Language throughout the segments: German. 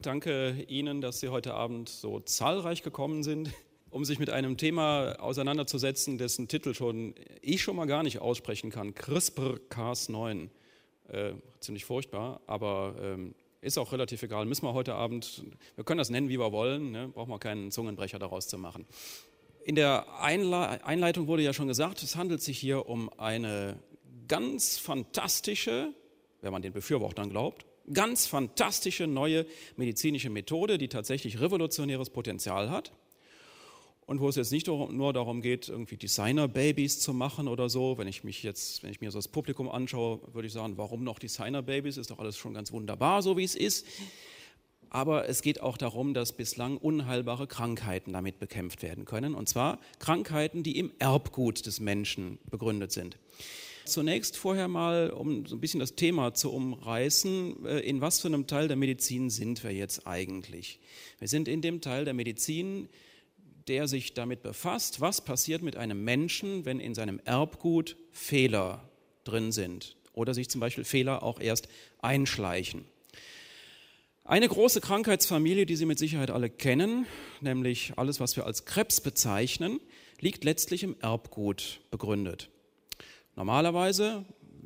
Danke Ihnen, dass Sie heute Abend so zahlreich gekommen sind, um sich mit einem Thema auseinanderzusetzen, dessen Titel schon ich schon mal gar nicht aussprechen kann. CRISPR-Cas9. Äh, ziemlich furchtbar, aber ähm, ist auch relativ egal. Müssen wir heute Abend, wir können das nennen, wie wir wollen, ne? brauchen wir keinen Zungenbrecher daraus zu machen. In der Einle Einleitung wurde ja schon gesagt, es handelt sich hier um eine ganz fantastische, wenn man den Befürwortern glaubt, ganz fantastische neue medizinische Methode, die tatsächlich revolutionäres Potenzial hat und wo es jetzt nicht nur darum geht, irgendwie Designer-Babys zu machen oder so. Wenn ich mich jetzt, wenn ich mir so das Publikum anschaue, würde ich sagen, warum noch Designer-Babys? Ist doch alles schon ganz wunderbar, so wie es ist. Aber es geht auch darum, dass bislang unheilbare Krankheiten damit bekämpft werden können. Und zwar Krankheiten, die im Erbgut des Menschen begründet sind. Zunächst vorher mal, um so ein bisschen das Thema zu umreißen, äh, in was für einem Teil der Medizin sind wir jetzt eigentlich? Wir sind in dem Teil der Medizin, der sich damit befasst, was passiert mit einem Menschen, wenn in seinem Erbgut Fehler drin sind oder sich zum Beispiel Fehler auch erst einschleichen. Eine große Krankheitsfamilie, die Sie mit Sicherheit alle kennen, nämlich alles, was wir als Krebs bezeichnen, liegt letztlich im Erbgut begründet. Normalerweise,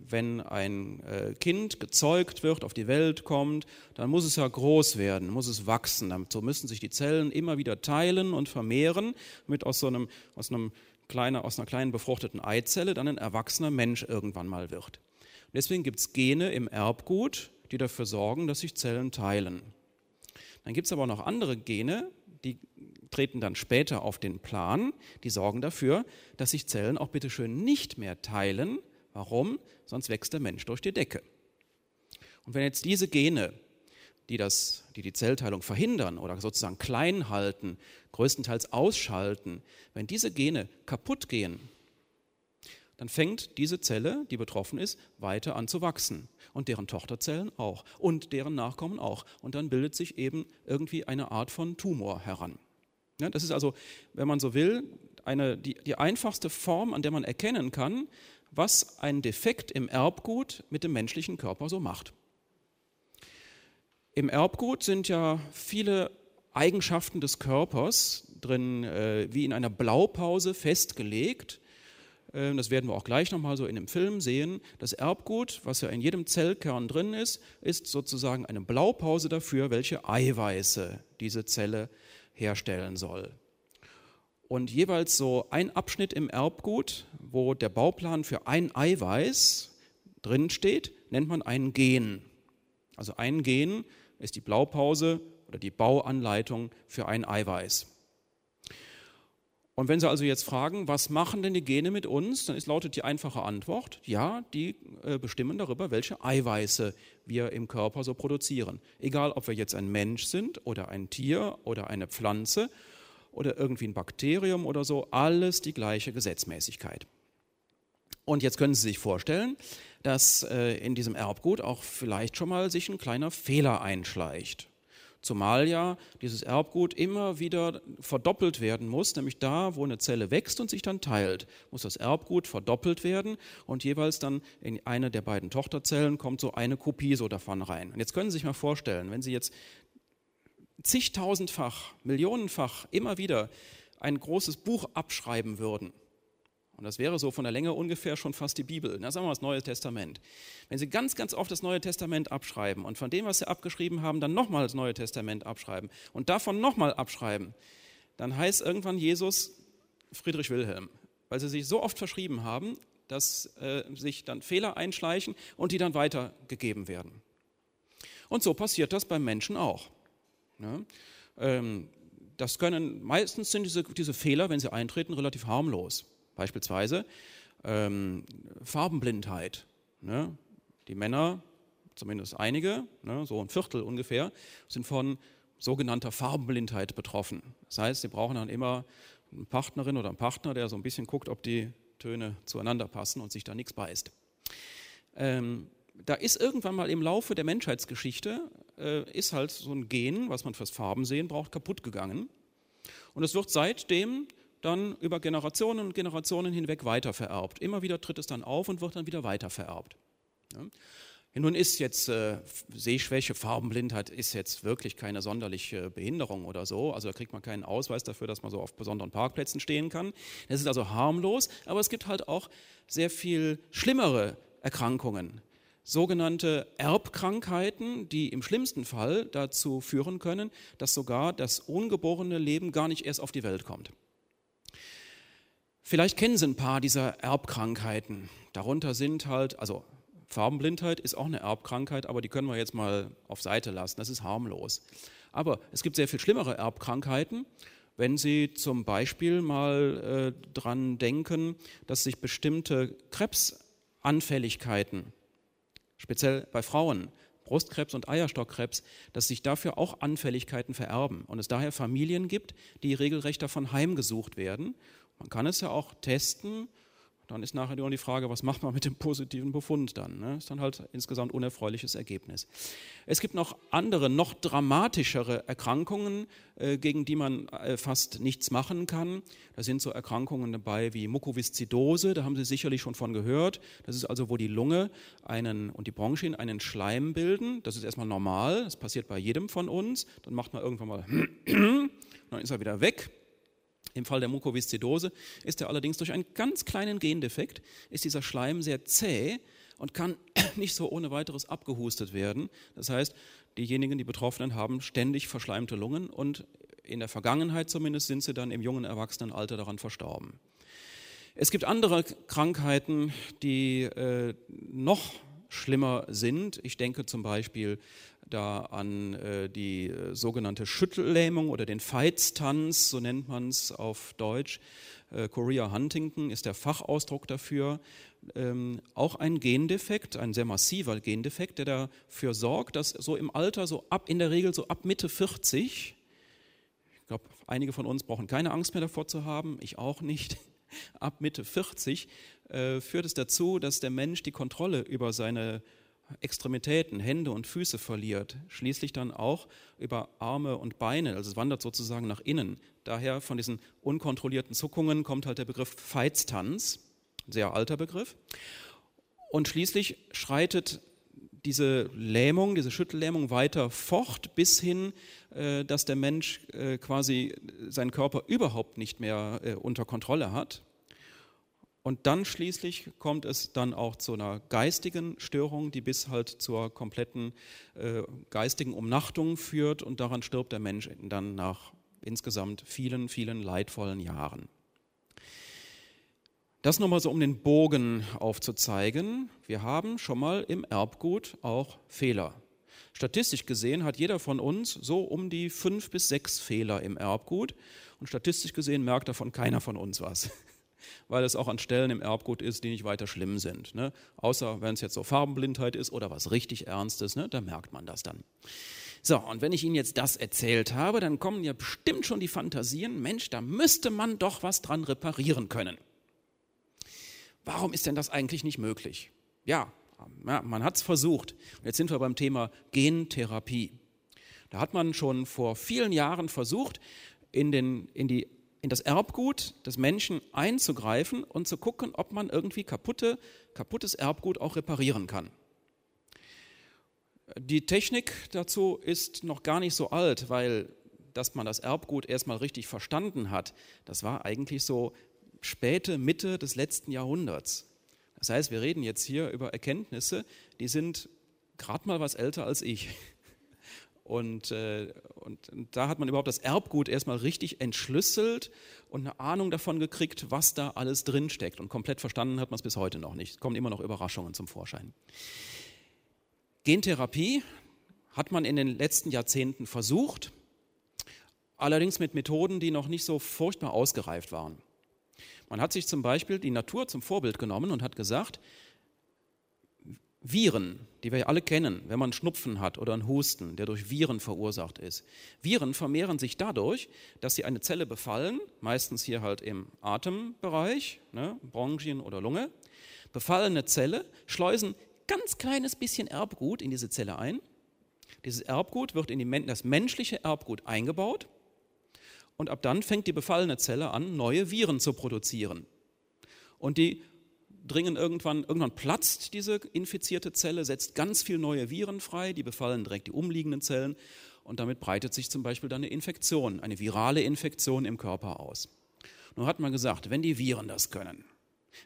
wenn ein äh, Kind gezeugt wird, auf die Welt kommt, dann muss es ja groß werden, muss es wachsen. So müssen sich die Zellen immer wieder teilen und vermehren, damit aus, so einem, aus, einem kleine, aus einer kleinen befruchteten Eizelle dann ein erwachsener Mensch irgendwann mal wird. Und deswegen gibt es Gene im Erbgut, die dafür sorgen, dass sich Zellen teilen. Dann gibt es aber noch andere Gene, die treten dann später auf den Plan, die sorgen dafür, dass sich Zellen auch bitteschön nicht mehr teilen. Warum? Sonst wächst der Mensch durch die Decke. Und wenn jetzt diese Gene, die, das, die die Zellteilung verhindern oder sozusagen klein halten, größtenteils ausschalten, wenn diese Gene kaputt gehen, dann fängt diese Zelle, die betroffen ist, weiter an zu wachsen. Und deren Tochterzellen auch. Und deren Nachkommen auch. Und dann bildet sich eben irgendwie eine Art von Tumor heran. Ja, das ist also, wenn man so will, eine, die, die einfachste Form, an der man erkennen kann, was ein Defekt im Erbgut mit dem menschlichen Körper so macht. Im Erbgut sind ja viele Eigenschaften des Körpers drin, äh, wie in einer Blaupause festgelegt. Äh, das werden wir auch gleich nochmal so in dem Film sehen. Das Erbgut, was ja in jedem Zellkern drin ist, ist sozusagen eine Blaupause dafür, welche Eiweiße diese Zelle herstellen soll. Und jeweils so ein Abschnitt im Erbgut, wo der Bauplan für ein Eiweiß drinsteht, nennt man ein Gen. Also ein Gen ist die Blaupause oder die Bauanleitung für ein Eiweiß. Und wenn Sie also jetzt fragen, was machen denn die Gene mit uns, dann ist, lautet die einfache Antwort, ja, die äh, bestimmen darüber, welche Eiweiße wir im Körper so produzieren. Egal, ob wir jetzt ein Mensch sind oder ein Tier oder eine Pflanze oder irgendwie ein Bakterium oder so, alles die gleiche Gesetzmäßigkeit. Und jetzt können Sie sich vorstellen, dass äh, in diesem Erbgut auch vielleicht schon mal sich ein kleiner Fehler einschleicht. Zumal ja dieses Erbgut immer wieder verdoppelt werden muss, nämlich da, wo eine Zelle wächst und sich dann teilt, muss das Erbgut verdoppelt werden und jeweils dann in eine der beiden Tochterzellen kommt so eine Kopie so davon rein. Und jetzt können Sie sich mal vorstellen, wenn Sie jetzt zigtausendfach, millionenfach immer wieder ein großes Buch abschreiben würden, und das wäre so von der Länge ungefähr schon fast die Bibel. Na, sagen wir mal das Neue Testament. Wenn Sie ganz, ganz oft das Neue Testament abschreiben und von dem, was Sie abgeschrieben haben, dann nochmal das Neue Testament abschreiben und davon nochmal abschreiben, dann heißt irgendwann Jesus Friedrich Wilhelm, weil Sie sich so oft verschrieben haben, dass äh, sich dann Fehler einschleichen und die dann weitergegeben werden. Und so passiert das beim Menschen auch. Ne? Ähm, das können, meistens sind diese, diese Fehler, wenn sie eintreten, relativ harmlos. Beispielsweise ähm, Farbenblindheit. Ne? Die Männer, zumindest einige, ne, so ein Viertel ungefähr, sind von sogenannter Farbenblindheit betroffen. Das heißt, sie brauchen dann immer eine Partnerin oder einen Partner, der so ein bisschen guckt, ob die Töne zueinander passen und sich da nichts beißt. Ähm, da ist irgendwann mal im Laufe der Menschheitsgeschichte, äh, ist halt so ein Gen, was man fürs Farbensehen braucht, kaputt gegangen. Und es wird seitdem dann über Generationen und Generationen hinweg weitervererbt. Immer wieder tritt es dann auf und wird dann wieder weitervererbt. Ja. Nun ist jetzt äh, Sehschwäche, Farbenblindheit ist jetzt wirklich keine sonderliche Behinderung oder so. Also da kriegt man keinen Ausweis dafür, dass man so auf besonderen Parkplätzen stehen kann. Das ist also harmlos, aber es gibt halt auch sehr viel schlimmere Erkrankungen. Sogenannte Erbkrankheiten, die im schlimmsten Fall dazu führen können, dass sogar das ungeborene Leben gar nicht erst auf die Welt kommt. Vielleicht kennen Sie ein paar dieser Erbkrankheiten. Darunter sind halt, also Farbenblindheit ist auch eine Erbkrankheit, aber die können wir jetzt mal auf Seite lassen. Das ist harmlos. Aber es gibt sehr viel schlimmere Erbkrankheiten. Wenn Sie zum Beispiel mal äh, dran denken, dass sich bestimmte Krebsanfälligkeiten, speziell bei Frauen, Brustkrebs und Eierstockkrebs, dass sich dafür auch Anfälligkeiten vererben und es daher Familien gibt, die regelrecht davon heimgesucht werden. Man kann es ja auch testen dann ist nachher nur die Frage, was macht man mit dem positiven Befund dann? Ne? Ist dann halt insgesamt unerfreuliches Ergebnis. Es gibt noch andere, noch dramatischere Erkrankungen, äh, gegen die man äh, fast nichts machen kann. Da sind so Erkrankungen dabei wie Mukoviszidose, da haben Sie sicherlich schon von gehört. Das ist also, wo die Lunge einen, und die Bronchien einen Schleim bilden. Das ist erstmal normal, das passiert bei jedem von uns. Dann macht man irgendwann mal, dann ist er wieder weg. Im Fall der Mukoviszidose ist er allerdings durch einen ganz kleinen Gendefekt, ist dieser Schleim sehr zäh und kann nicht so ohne weiteres abgehustet werden. Das heißt, diejenigen, die Betroffenen haben ständig verschleimte Lungen und in der Vergangenheit zumindest sind sie dann im jungen Erwachsenenalter daran verstorben. Es gibt andere Krankheiten, die äh, noch schlimmer sind. Ich denke zum Beispiel da an äh, die äh, sogenannte Schüttellähmung oder den Feitstanz, so nennt man es auf Deutsch. Äh, Korea Huntington ist der Fachausdruck dafür. Ähm, auch ein Gendefekt, ein sehr massiver Gendefekt, der dafür sorgt, dass so im Alter, so ab in der Regel so ab Mitte 40, ich glaube, einige von uns brauchen keine Angst mehr davor zu haben, ich auch nicht, ab Mitte 40 äh, führt es dazu, dass der Mensch die Kontrolle über seine Extremitäten, Hände und Füße verliert, schließlich dann auch über Arme und Beine, also es wandert sozusagen nach innen. Daher von diesen unkontrollierten Zuckungen kommt halt der Begriff Feitstanz, sehr alter Begriff. Und schließlich schreitet diese Lähmung, diese Schüttellähmung weiter fort, bis hin, äh, dass der Mensch äh, quasi seinen Körper überhaupt nicht mehr äh, unter Kontrolle hat. Und dann schließlich kommt es dann auch zu einer geistigen Störung, die bis halt zur kompletten äh, geistigen Umnachtung führt und daran stirbt der Mensch dann nach insgesamt vielen, vielen leidvollen Jahren. Das nochmal so, um den Bogen aufzuzeigen. Wir haben schon mal im Erbgut auch Fehler. Statistisch gesehen hat jeder von uns so um die fünf bis sechs Fehler im Erbgut und statistisch gesehen merkt davon keiner von uns was weil es auch an Stellen im Erbgut ist, die nicht weiter schlimm sind. Ne? Außer wenn es jetzt so Farbenblindheit ist oder was richtig Ernstes, ne? da merkt man das dann. So, und wenn ich Ihnen jetzt das erzählt habe, dann kommen ja bestimmt schon die Fantasien, Mensch, da müsste man doch was dran reparieren können. Warum ist denn das eigentlich nicht möglich? Ja, man hat es versucht. Jetzt sind wir beim Thema Gentherapie. Da hat man schon vor vielen Jahren versucht, in, den, in die in das Erbgut des Menschen einzugreifen und zu gucken, ob man irgendwie kaputte, kaputtes Erbgut auch reparieren kann. Die Technik dazu ist noch gar nicht so alt, weil dass man das Erbgut erstmal richtig verstanden hat, das war eigentlich so späte Mitte des letzten Jahrhunderts. Das heißt, wir reden jetzt hier über Erkenntnisse, die sind gerade mal was älter als ich. Und, äh, und, da hat man überhaupt das Erbgut erstmal richtig entschlüsselt und eine Ahnung davon gekriegt, was da alles drinsteckt. Und komplett verstanden hat man es bis heute noch nicht. Es kommen immer noch Überraschungen zum Vorschein. Gentherapie hat man in den letzten Jahrzehnten versucht, allerdings mit Methoden, die noch nicht so furchtbar ausgereift waren. Man hat sich zum Beispiel die Natur zum Vorbild genommen und hat gesagt, Viren, die wir alle kennen, wenn man Schnupfen hat oder einen Husten, der durch Viren verursacht ist. Viren vermehren sich dadurch, dass sie eine Zelle befallen, meistens hier halt im Atembereich, ne, Bronchien oder Lunge. Befallene Zelle schleusen ganz kleines bisschen Erbgut in diese Zelle ein. Dieses Erbgut wird in die, das menschliche Erbgut eingebaut und ab dann fängt die befallene Zelle an, neue Viren zu produzieren. Und die dringen irgendwann, irgendwann platzt diese infizierte Zelle, setzt ganz viel neue Viren frei, die befallen direkt die umliegenden Zellen und damit breitet sich zum Beispiel dann eine Infektion, eine virale Infektion im Körper aus. Nun hat man gesagt, wenn die Viren das können,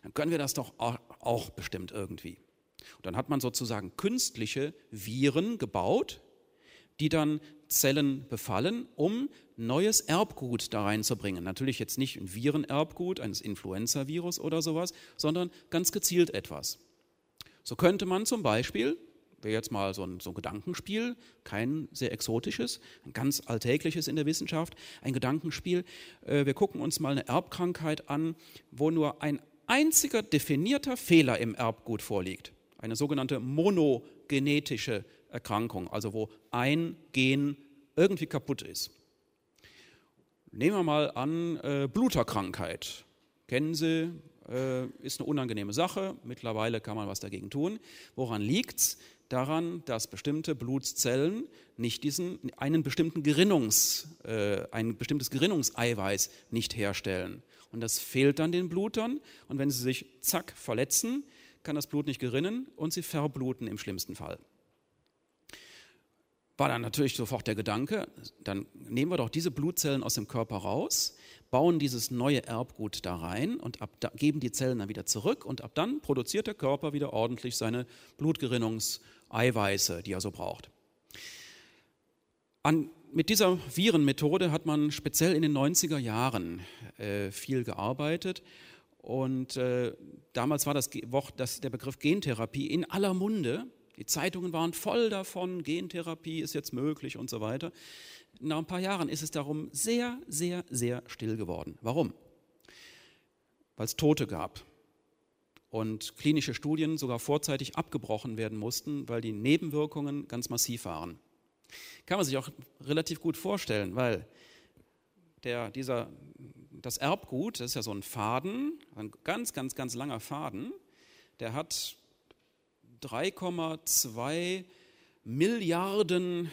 dann können wir das doch auch bestimmt irgendwie. Und dann hat man sozusagen künstliche Viren gebaut, die dann Zellen befallen, um neues Erbgut da reinzubringen. Natürlich jetzt nicht ein Virenerbgut eines Influenza-Virus oder sowas, sondern ganz gezielt etwas. So könnte man zum Beispiel, wäre jetzt mal so ein, so ein Gedankenspiel, kein sehr exotisches, ein ganz alltägliches in der Wissenschaft, ein Gedankenspiel. Äh, wir gucken uns mal eine Erbkrankheit an, wo nur ein einziger definierter Fehler im Erbgut vorliegt. Eine sogenannte monogenetische Erkrankung, also wo ein Gen irgendwie kaputt ist. Nehmen wir mal an, äh, Bluterkrankheit. Kennen Sie, äh, ist eine unangenehme Sache. Mittlerweile kann man was dagegen tun. Woran liegt es? Daran, dass bestimmte Blutzellen nicht diesen, einen bestimmten Gerinnungs, äh, ein bestimmtes Gerinnungseiweiß nicht herstellen. Und das fehlt dann den Blutern. Und wenn sie sich zack verletzen, kann das Blut nicht gerinnen und sie verbluten im schlimmsten Fall war dann natürlich sofort der Gedanke, dann nehmen wir doch diese Blutzellen aus dem Körper raus, bauen dieses neue Erbgut da rein und ab da, geben die Zellen dann wieder zurück und ab dann produziert der Körper wieder ordentlich seine Blutgerinnungseiweiße, die er so braucht. An, mit dieser Virenmethode hat man speziell in den 90er Jahren äh, viel gearbeitet und äh, damals war das, das, der Begriff Gentherapie in aller Munde die Zeitungen waren voll davon, Gentherapie ist jetzt möglich und so weiter. Nach ein paar Jahren ist es darum sehr, sehr, sehr still geworden. Warum? Weil es Tote gab und klinische Studien sogar vorzeitig abgebrochen werden mussten, weil die Nebenwirkungen ganz massiv waren. Kann man sich auch relativ gut vorstellen, weil der, dieser, das Erbgut, das ist ja so ein Faden, ein ganz, ganz, ganz langer Faden, der hat 3,2 Milliarden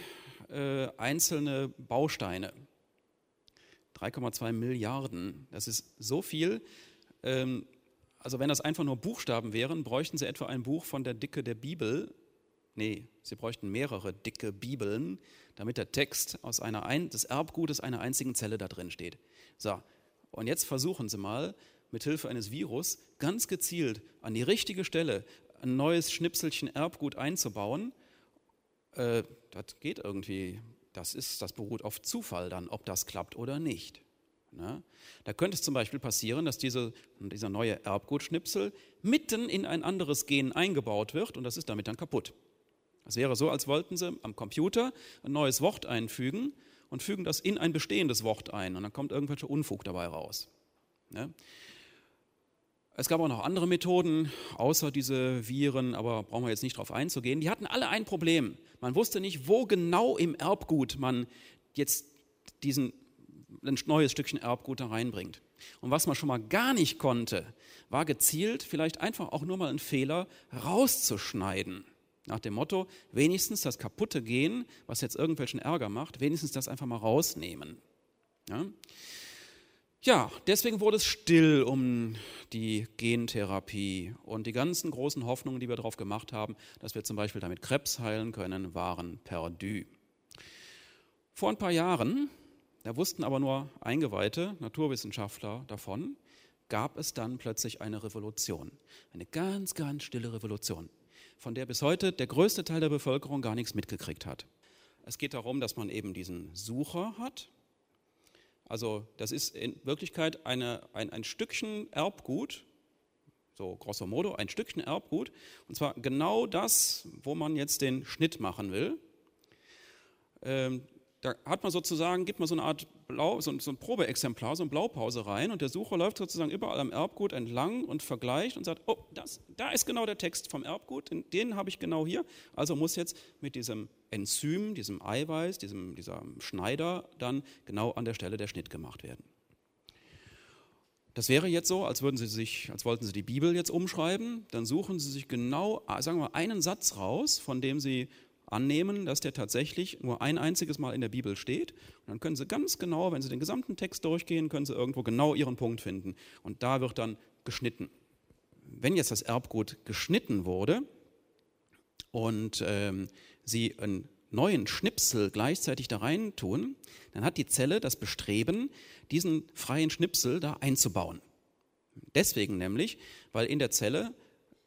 äh, einzelne Bausteine. 3,2 Milliarden, das ist so viel. Ähm, also wenn das einfach nur Buchstaben wären, bräuchten Sie etwa ein Buch von der Dicke der Bibel. Nee, Sie bräuchten mehrere dicke Bibeln, damit der Text aus einer ein, des Erbgutes einer einzigen Zelle da drin steht. So, und jetzt versuchen Sie mal, mit Hilfe eines Virus ganz gezielt an die richtige Stelle ein neues Schnipselchen Erbgut einzubauen, äh, das geht irgendwie, das, ist, das beruht auf Zufall dann, ob das klappt oder nicht. Ne? Da könnte es zum Beispiel passieren, dass diese, dieser neue Erbgutschnipsel mitten in ein anderes Gen eingebaut wird und das ist damit dann kaputt. Das wäre so, als wollten sie am Computer ein neues Wort einfügen und fügen das in ein bestehendes Wort ein und dann kommt irgendwelcher Unfug dabei raus. Ne? Es gab auch noch andere Methoden, außer diese Viren, aber brauchen wir jetzt nicht darauf einzugehen. Die hatten alle ein Problem. Man wusste nicht, wo genau im Erbgut man jetzt diesen, ein neues Stückchen Erbgut da reinbringt. Und was man schon mal gar nicht konnte, war gezielt vielleicht einfach auch nur mal einen Fehler rauszuschneiden. Nach dem Motto, wenigstens das kaputte Gen, was jetzt irgendwelchen Ärger macht, wenigstens das einfach mal rausnehmen. Ja? Ja, deswegen wurde es still um die Gentherapie und die ganzen großen Hoffnungen, die wir darauf gemacht haben, dass wir zum Beispiel damit Krebs heilen können, waren perdu. Vor ein paar Jahren, da wussten aber nur eingeweihte Naturwissenschaftler davon, gab es dann plötzlich eine Revolution. Eine ganz, ganz stille Revolution, von der bis heute der größte Teil der Bevölkerung gar nichts mitgekriegt hat. Es geht darum, dass man eben diesen Sucher hat, also das ist in Wirklichkeit eine, ein, ein Stückchen Erbgut, so grosso modo, ein Stückchen Erbgut, und zwar genau das, wo man jetzt den Schnitt machen will. Ähm, da hat man sozusagen, gibt man so eine Art Blau, so, so ein Probeexemplar, so eine Blaupause rein und der Sucher läuft sozusagen überall am Erbgut entlang und vergleicht und sagt, oh, das, da ist genau der Text vom Erbgut, den, den habe ich genau hier, also muss jetzt mit diesem Enzym, diesem Eiweiß, diesem, diesem Schneider dann genau an der Stelle der Schnitt gemacht werden. Das wäre jetzt so, als würden Sie sich, als wollten Sie die Bibel jetzt umschreiben, dann suchen Sie sich genau, sagen wir, einen Satz raus, von dem Sie annehmen, dass der tatsächlich nur ein einziges Mal in der Bibel steht. Und dann können Sie ganz genau, wenn Sie den gesamten Text durchgehen, können Sie irgendwo genau Ihren Punkt finden. Und da wird dann geschnitten. wenn jetzt das Erbgut geschnitten wurde und ähm, Sie einen neuen Schnipsel gleichzeitig da rein tun, dann hat die Zelle das Bestreben, diesen freien Schnipsel da einzubauen. Deswegen nämlich, weil in der Zelle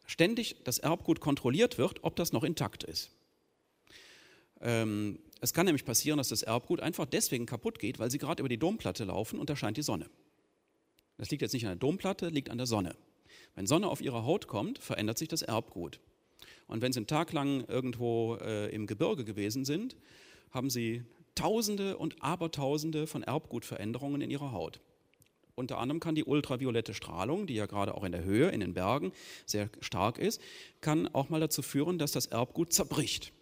ständig das Erbgut kontrolliert wird, ob das noch intakt ist. Ähm, es kann nämlich passieren, dass das Erbgut einfach deswegen kaputt geht, weil Sie gerade über die Domplatte laufen und da scheint die Sonne. Das liegt jetzt nicht an der Domplatte, liegt an der Sonne. Wenn Sonne auf Ihre Haut kommt, verändert sich das Erbgut. Und wenn Sie einen Tag lang irgendwo äh, im Gebirge gewesen sind, haben Sie Tausende und Abertausende von Erbgutveränderungen in Ihrer Haut. Unter anderem kann die ultraviolette Strahlung, die ja gerade auch in der Höhe, in den Bergen sehr stark ist, kann auch mal dazu führen, dass das Erbgut zerbricht.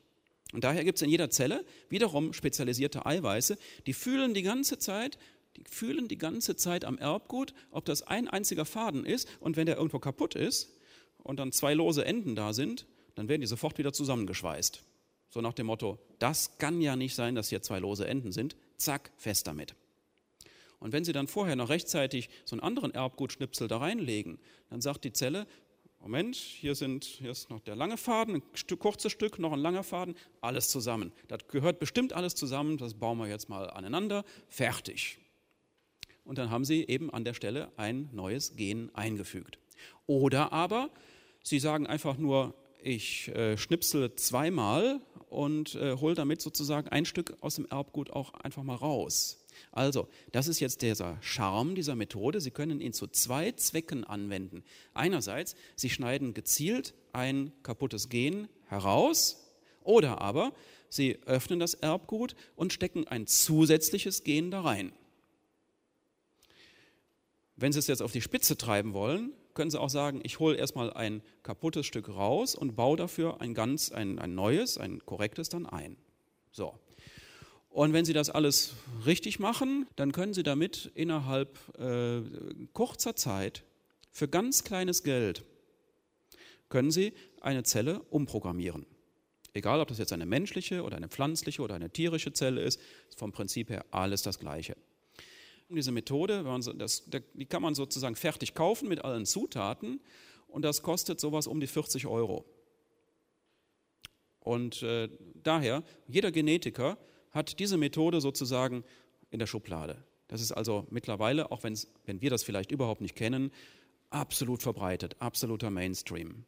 Und daher gibt es in jeder Zelle wiederum spezialisierte Eiweiße, die fühlen die ganze Zeit, die fühlen die ganze Zeit am Erbgut, ob das ein einziger Faden ist und wenn der irgendwo kaputt ist und dann zwei lose Enden da sind, dann werden die sofort wieder zusammengeschweißt. So nach dem Motto, das kann ja nicht sein, dass hier zwei lose Enden sind. Zack, fest damit. Und wenn Sie dann vorher noch rechtzeitig so einen anderen Erbgutschnipsel da reinlegen, dann sagt die Zelle, Moment, hier, sind, hier ist noch der lange Faden, ein Stück, kurzes Stück, noch ein langer Faden, alles zusammen. Das gehört bestimmt alles zusammen, das bauen wir jetzt mal aneinander, fertig. Und dann haben Sie eben an der Stelle ein neues Gen eingefügt. Oder aber Sie sagen einfach nur, ich äh, schnipsel zweimal und äh, hole damit sozusagen ein Stück aus dem Erbgut auch einfach mal raus. Also, das ist jetzt dieser Charme dieser Methode. Sie können ihn zu zwei Zwecken anwenden. Einerseits, Sie schneiden gezielt ein kaputtes Gen heraus oder aber Sie öffnen das Erbgut und stecken ein zusätzliches Gen da rein. Wenn Sie es jetzt auf die Spitze treiben wollen, können Sie auch sagen, ich hole erstmal ein kaputtes Stück raus und baue dafür ein ganz, ein, ein neues, ein korrektes dann ein. So. Und wenn Sie das alles richtig machen, dann können Sie damit innerhalb äh, kurzer Zeit für ganz kleines Geld können Sie eine Zelle umprogrammieren. Egal, ob das jetzt eine menschliche oder eine pflanzliche oder eine tierische Zelle ist, ist vom Prinzip her alles das Gleiche. Diese Methode, das, die kann man sozusagen fertig kaufen mit allen Zutaten und das kostet sowas um die 40 Euro. Und äh, daher, jeder Genetiker hat diese Methode sozusagen in der Schublade. Das ist also mittlerweile, auch wenn wir das vielleicht überhaupt nicht kennen, absolut verbreitet, absoluter Mainstream.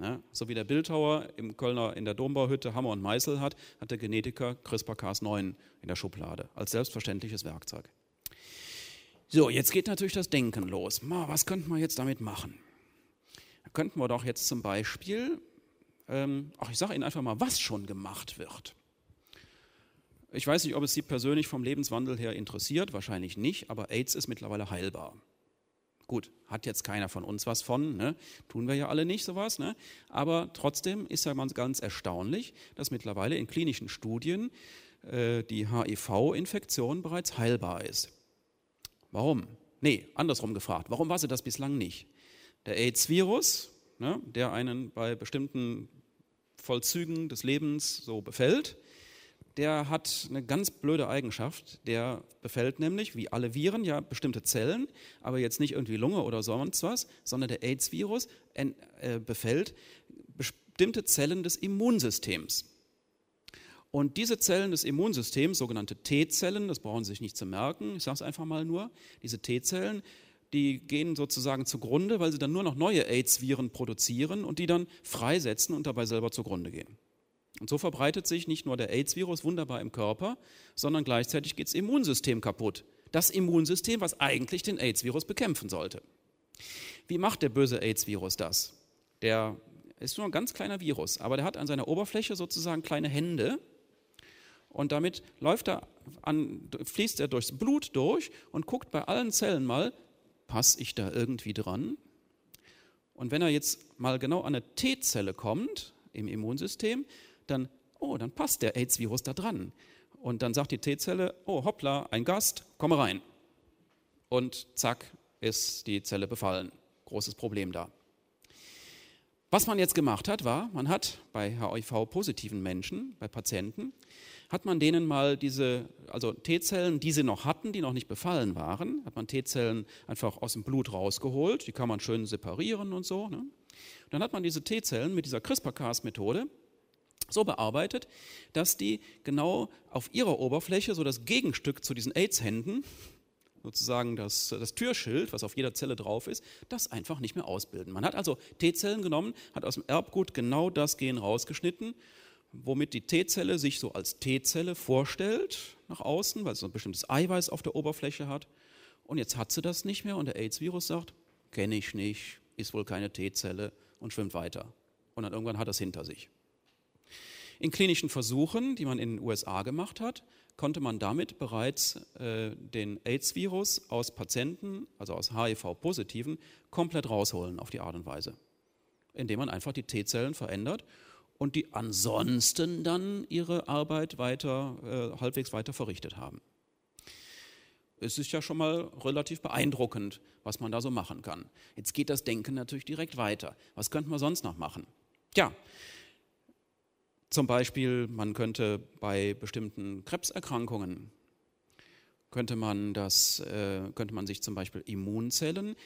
Ja, so wie der Bildhauer im Kölner in der Dombauhütte Hammer und Meißel hat, hat der Genetiker CRISPR-Cas9 in der Schublade als selbstverständliches Werkzeug. So, jetzt geht natürlich das Denken los. Was könnten wir jetzt damit machen? Da könnten wir doch jetzt zum Beispiel, ähm, ach, ich sage Ihnen einfach mal, was schon gemacht wird. Ich weiß nicht, ob es Sie persönlich vom Lebenswandel her interessiert, wahrscheinlich nicht, aber AIDS ist mittlerweile heilbar. Gut, hat jetzt keiner von uns was von, ne? tun wir ja alle nicht sowas, ne? aber trotzdem ist ja ganz erstaunlich, dass mittlerweile in klinischen Studien äh, die HIV-Infektion bereits heilbar ist. Warum? Nee, andersrum gefragt. Warum war sie das bislang nicht? Der AIDS-Virus, ne, der einen bei bestimmten Vollzügen des Lebens so befällt, der hat eine ganz blöde Eigenschaft. Der befällt nämlich, wie alle Viren, ja bestimmte Zellen, aber jetzt nicht irgendwie Lunge oder sonst was, sondern der AIDS-Virus äh, befällt bestimmte Zellen des Immunsystems. Und diese Zellen des Immunsystems, sogenannte T-Zellen, das brauchen Sie sich nicht zu merken, ich sage es einfach mal nur, diese T-Zellen, die gehen sozusagen zugrunde, weil sie dann nur noch neue AIDS-Viren produzieren und die dann freisetzen und dabei selber zugrunde gehen. Und so verbreitet sich nicht nur der AIDS-Virus wunderbar im Körper, sondern gleichzeitig geht das Immunsystem kaputt. Das Immunsystem, was eigentlich den AIDS-Virus bekämpfen sollte. Wie macht der böse AIDS-Virus das? Der ist nur ein ganz kleiner Virus, aber der hat an seiner Oberfläche sozusagen kleine Hände, und damit läuft er an, fließt er durchs Blut durch und guckt bei allen Zellen mal, passe ich da irgendwie dran? Und wenn er jetzt mal genau an eine T-Zelle kommt im Immunsystem, dann, oh, dann passt der AIDS-Virus da dran. Und dann sagt die T-Zelle, oh hoppla, ein Gast, komme rein. Und zack, ist die Zelle befallen. Großes Problem da. Was man jetzt gemacht hat, war, man hat bei HIV-positiven Menschen, bei Patienten, hat man denen mal diese, also T-Zellen, die sie noch hatten, die noch nicht befallen waren, hat man T-Zellen einfach aus dem Blut rausgeholt, die kann man schön separieren und so. Ne? Dann hat man diese T-Zellen mit dieser CRISPR-Cas-Methode so bearbeitet, dass die genau auf ihrer Oberfläche so das Gegenstück zu diesen AIDS-Händen, sozusagen das, das Türschild, was auf jeder Zelle drauf ist, das einfach nicht mehr ausbilden. Man hat also T-Zellen genommen, hat aus dem Erbgut genau das Gen rausgeschnitten, womit die T-Zelle sich so als T-Zelle vorstellt nach außen, weil es so ein bestimmtes Eiweiß auf der Oberfläche hat. Und jetzt hat sie das nicht mehr und der AIDS-Virus sagt, kenne ich nicht, ist wohl keine T-Zelle und schwimmt weiter. Und dann irgendwann hat es hinter sich. In klinischen Versuchen, die man in den USA gemacht hat, konnte man damit bereits äh, den AIDS-Virus aus Patienten, also aus HIV-Positiven, komplett rausholen auf die Art und Weise, indem man einfach die T-Zellen verändert und die ansonsten dann ihre Arbeit weiter, äh, halbwegs weiter verrichtet haben. Es ist ja schon mal relativ beeindruckend, was man da so machen kann. Jetzt geht das Denken natürlich direkt weiter. Was könnte man sonst noch machen? Ja, zum Beispiel, man könnte bei bestimmten Krebserkrankungen könnte man, das, äh, könnte man sich zum Beispiel Immunzellen,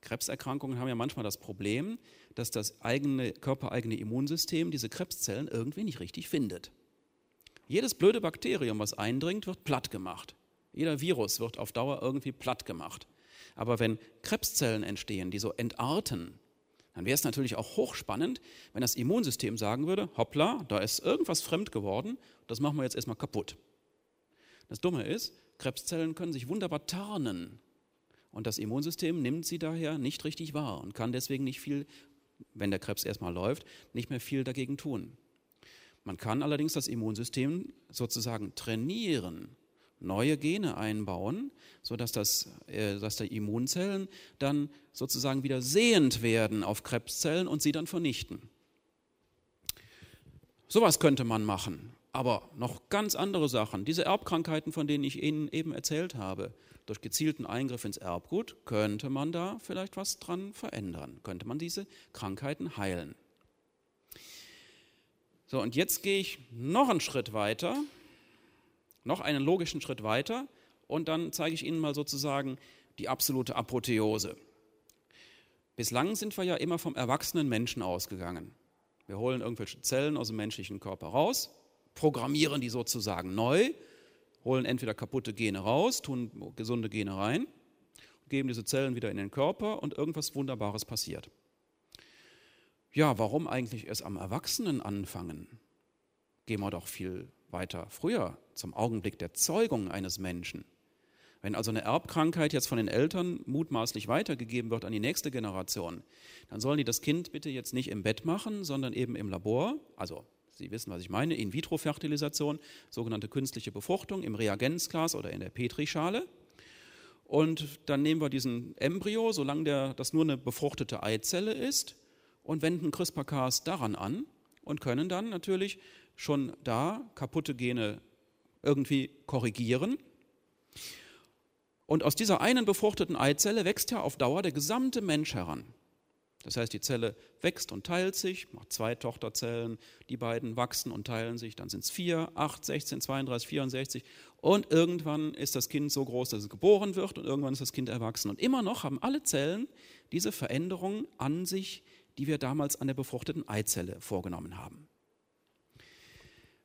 Krebserkrankungen haben ja manchmal das Problem, dass das eigene, körpereigene Immunsystem diese Krebszellen irgendwie nicht richtig findet. Jedes blöde Bakterium, was eindringt, wird platt gemacht. Jeder Virus wird auf Dauer irgendwie platt gemacht. Aber wenn Krebszellen entstehen, die so entarten, dann wäre es natürlich auch hochspannend, wenn das Immunsystem sagen würde, hoppla, da ist irgendwas fremd geworden, das machen wir jetzt erstmal kaputt. Das Dumme ist, Krebszellen können sich wunderbar tarnen und das Immunsystem nimmt sie daher nicht richtig wahr und kann deswegen nicht viel, wenn der Krebs erstmal läuft, nicht mehr viel dagegen tun. Man kann allerdings das Immunsystem sozusagen trainieren neue Gene einbauen, sodass das, äh, dass die Immunzellen dann sozusagen wieder sehend werden auf Krebszellen und sie dann vernichten. Sowas könnte man machen, aber noch ganz andere Sachen. Diese Erbkrankheiten, von denen ich Ihnen eben erzählt habe, durch gezielten Eingriff ins Erbgut, könnte man da vielleicht was dran verändern, könnte man diese Krankheiten heilen. So, und jetzt gehe ich noch einen Schritt weiter noch einen logischen Schritt weiter und dann zeige ich Ihnen mal sozusagen die absolute Apotheose. Bislang sind wir ja immer vom erwachsenen Menschen ausgegangen. Wir holen irgendwelche Zellen aus dem menschlichen Körper raus, programmieren die sozusagen neu, holen entweder kaputte Gene raus, tun gesunde Gene rein, geben diese Zellen wieder in den Körper und irgendwas Wunderbares passiert. Ja, warum eigentlich erst am Erwachsenen anfangen? Gehen wir doch viel weiter früher, zum Augenblick der Zeugung eines Menschen. Wenn also eine Erbkrankheit jetzt von den Eltern mutmaßlich weitergegeben wird an die nächste Generation, dann sollen die das Kind bitte jetzt nicht im Bett machen, sondern eben im Labor, also Sie wissen, was ich meine, In-vitro-Fertilisation, sogenannte künstliche Befruchtung im Reagenzglas oder in der Petrischale. Und dann nehmen wir diesen Embryo, solange der, das nur eine befruchtete Eizelle ist, und wenden CRISPR-Cas daran an und können dann natürlich schon da kaputte Gene irgendwie korrigieren. Und aus dieser einen befruchteten Eizelle wächst ja auf Dauer der gesamte Mensch heran. Das heißt, die Zelle wächst und teilt sich, macht zwei Tochterzellen, die beiden wachsen und teilen sich, dann sind es vier, acht, 16, 32, 64 und irgendwann ist das Kind so groß, dass es geboren wird und irgendwann ist das Kind erwachsen. Und immer noch haben alle Zellen diese Veränderung an sich, die wir damals an der befruchteten Eizelle vorgenommen haben.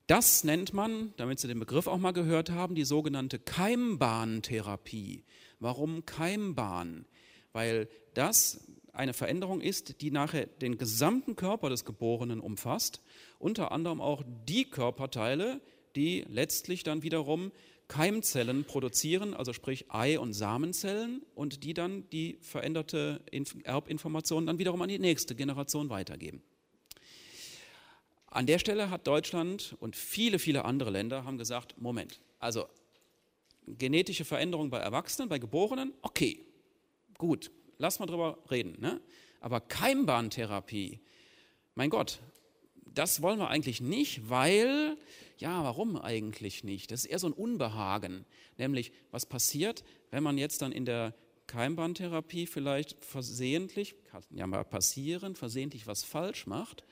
Das nennt man, damit Sie den Begriff auch mal gehört haben, die sogenannte Keimbahntherapie. Warum Keimbahn? Weil das eine Veränderung ist, die nachher den gesamten Körper des Geborenen umfasst, unter anderem auch die Körperteile, die letztlich dann wiederum Keimzellen produzieren, also sprich Ei- und Samenzellen, und die dann die veränderte Erbinformation dann wiederum an die nächste Generation weitergeben. An der Stelle hat Deutschland und viele, viele andere Länder haben gesagt, Moment, also genetische Veränderung bei Erwachsenen, bei Geborenen, okay, gut, lass mal drüber reden. Ne? Aber Keimbahntherapie, mein Gott, das wollen wir eigentlich nicht, weil, ja, warum eigentlich nicht? Das ist eher so ein Unbehagen. Nämlich, was passiert, wenn man jetzt dann in der Keimbahntherapie vielleicht versehentlich, kann ja mal passieren, versehentlich was falsch macht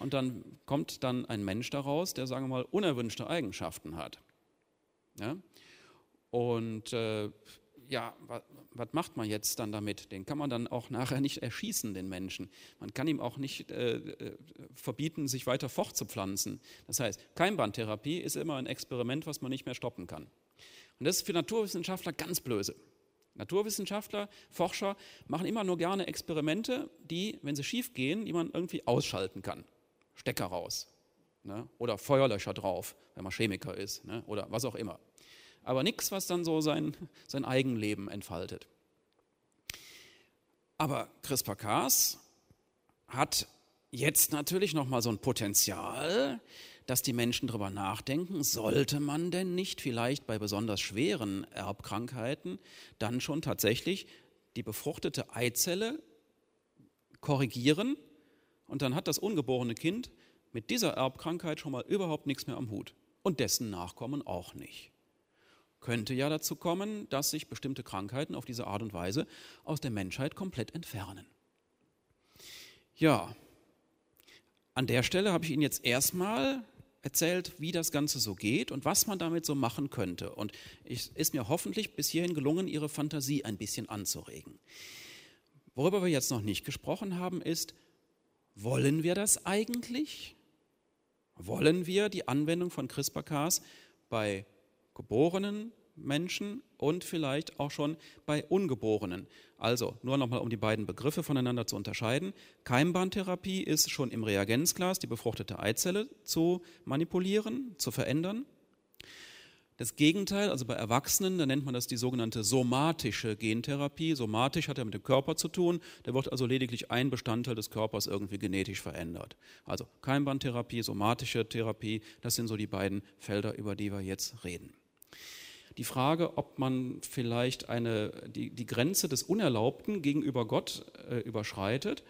und dann kommt dann ein Mensch daraus, der, sagen wir mal, unerwünschte Eigenschaften hat. Ja? Und äh, ja, was, macht man jetzt dann damit? Den kann man dann auch nachher nicht erschießen, den Menschen. Man kann ihm auch nicht äh, äh, verbieten, sich weiter fortzupflanzen. Das heißt, Keimbahntherapie ist immer ein Experiment, was man nicht mehr stoppen kann. Und das ist für Naturwissenschaftler ganz blöse. Naturwissenschaftler, Forscher machen immer nur gerne Experimente, die, wenn sie schief gehen, die man irgendwie ausschalten kann. Stecker raus ne? oder Feuerlöscher drauf, wenn man Chemiker ist ne? oder was auch immer aber nichts, was dann so sein, sein Eigenleben entfaltet. Aber CRISPR-Cas hat jetzt natürlich nochmal so ein Potenzial, dass die Menschen darüber nachdenken, sollte man denn nicht vielleicht bei besonders schweren Erbkrankheiten dann schon tatsächlich die befruchtete Eizelle korrigieren und dann hat das ungeborene Kind mit dieser Erbkrankheit schon mal überhaupt nichts mehr am Hut und dessen Nachkommen auch nicht könnte ja dazu kommen, dass sich bestimmte Krankheiten auf diese Art und Weise aus der Menschheit komplett entfernen. Ja, an der Stelle habe ich Ihnen jetzt erstmal erzählt, wie das Ganze so geht und was man damit so machen könnte. Und es ist mir hoffentlich bis hierhin gelungen, Ihre Fantasie ein bisschen anzuregen. Worüber wir jetzt noch nicht gesprochen haben, ist, wollen wir das eigentlich? Wollen wir die Anwendung von CRISPR-Cas bei geborenen Menschen und vielleicht auch schon bei Ungeborenen. Also nur nochmal, um die beiden Begriffe voneinander zu unterscheiden. Keimbahntherapie ist schon im Reagenzglas die befruchtete Eizelle zu manipulieren, zu verändern. Das Gegenteil, also bei Erwachsenen, da nennt man das die sogenannte somatische Gentherapie. Somatisch hat ja mit dem Körper zu tun, da wird also lediglich ein Bestandteil des Körpers irgendwie genetisch verändert. Also Keimbahntherapie, somatische Therapie, das sind so die beiden Felder, über die wir jetzt reden die Frage, ob man vielleicht eine, die, die Grenze des Unerlaubten gegenüber Gott äh, überschreitet,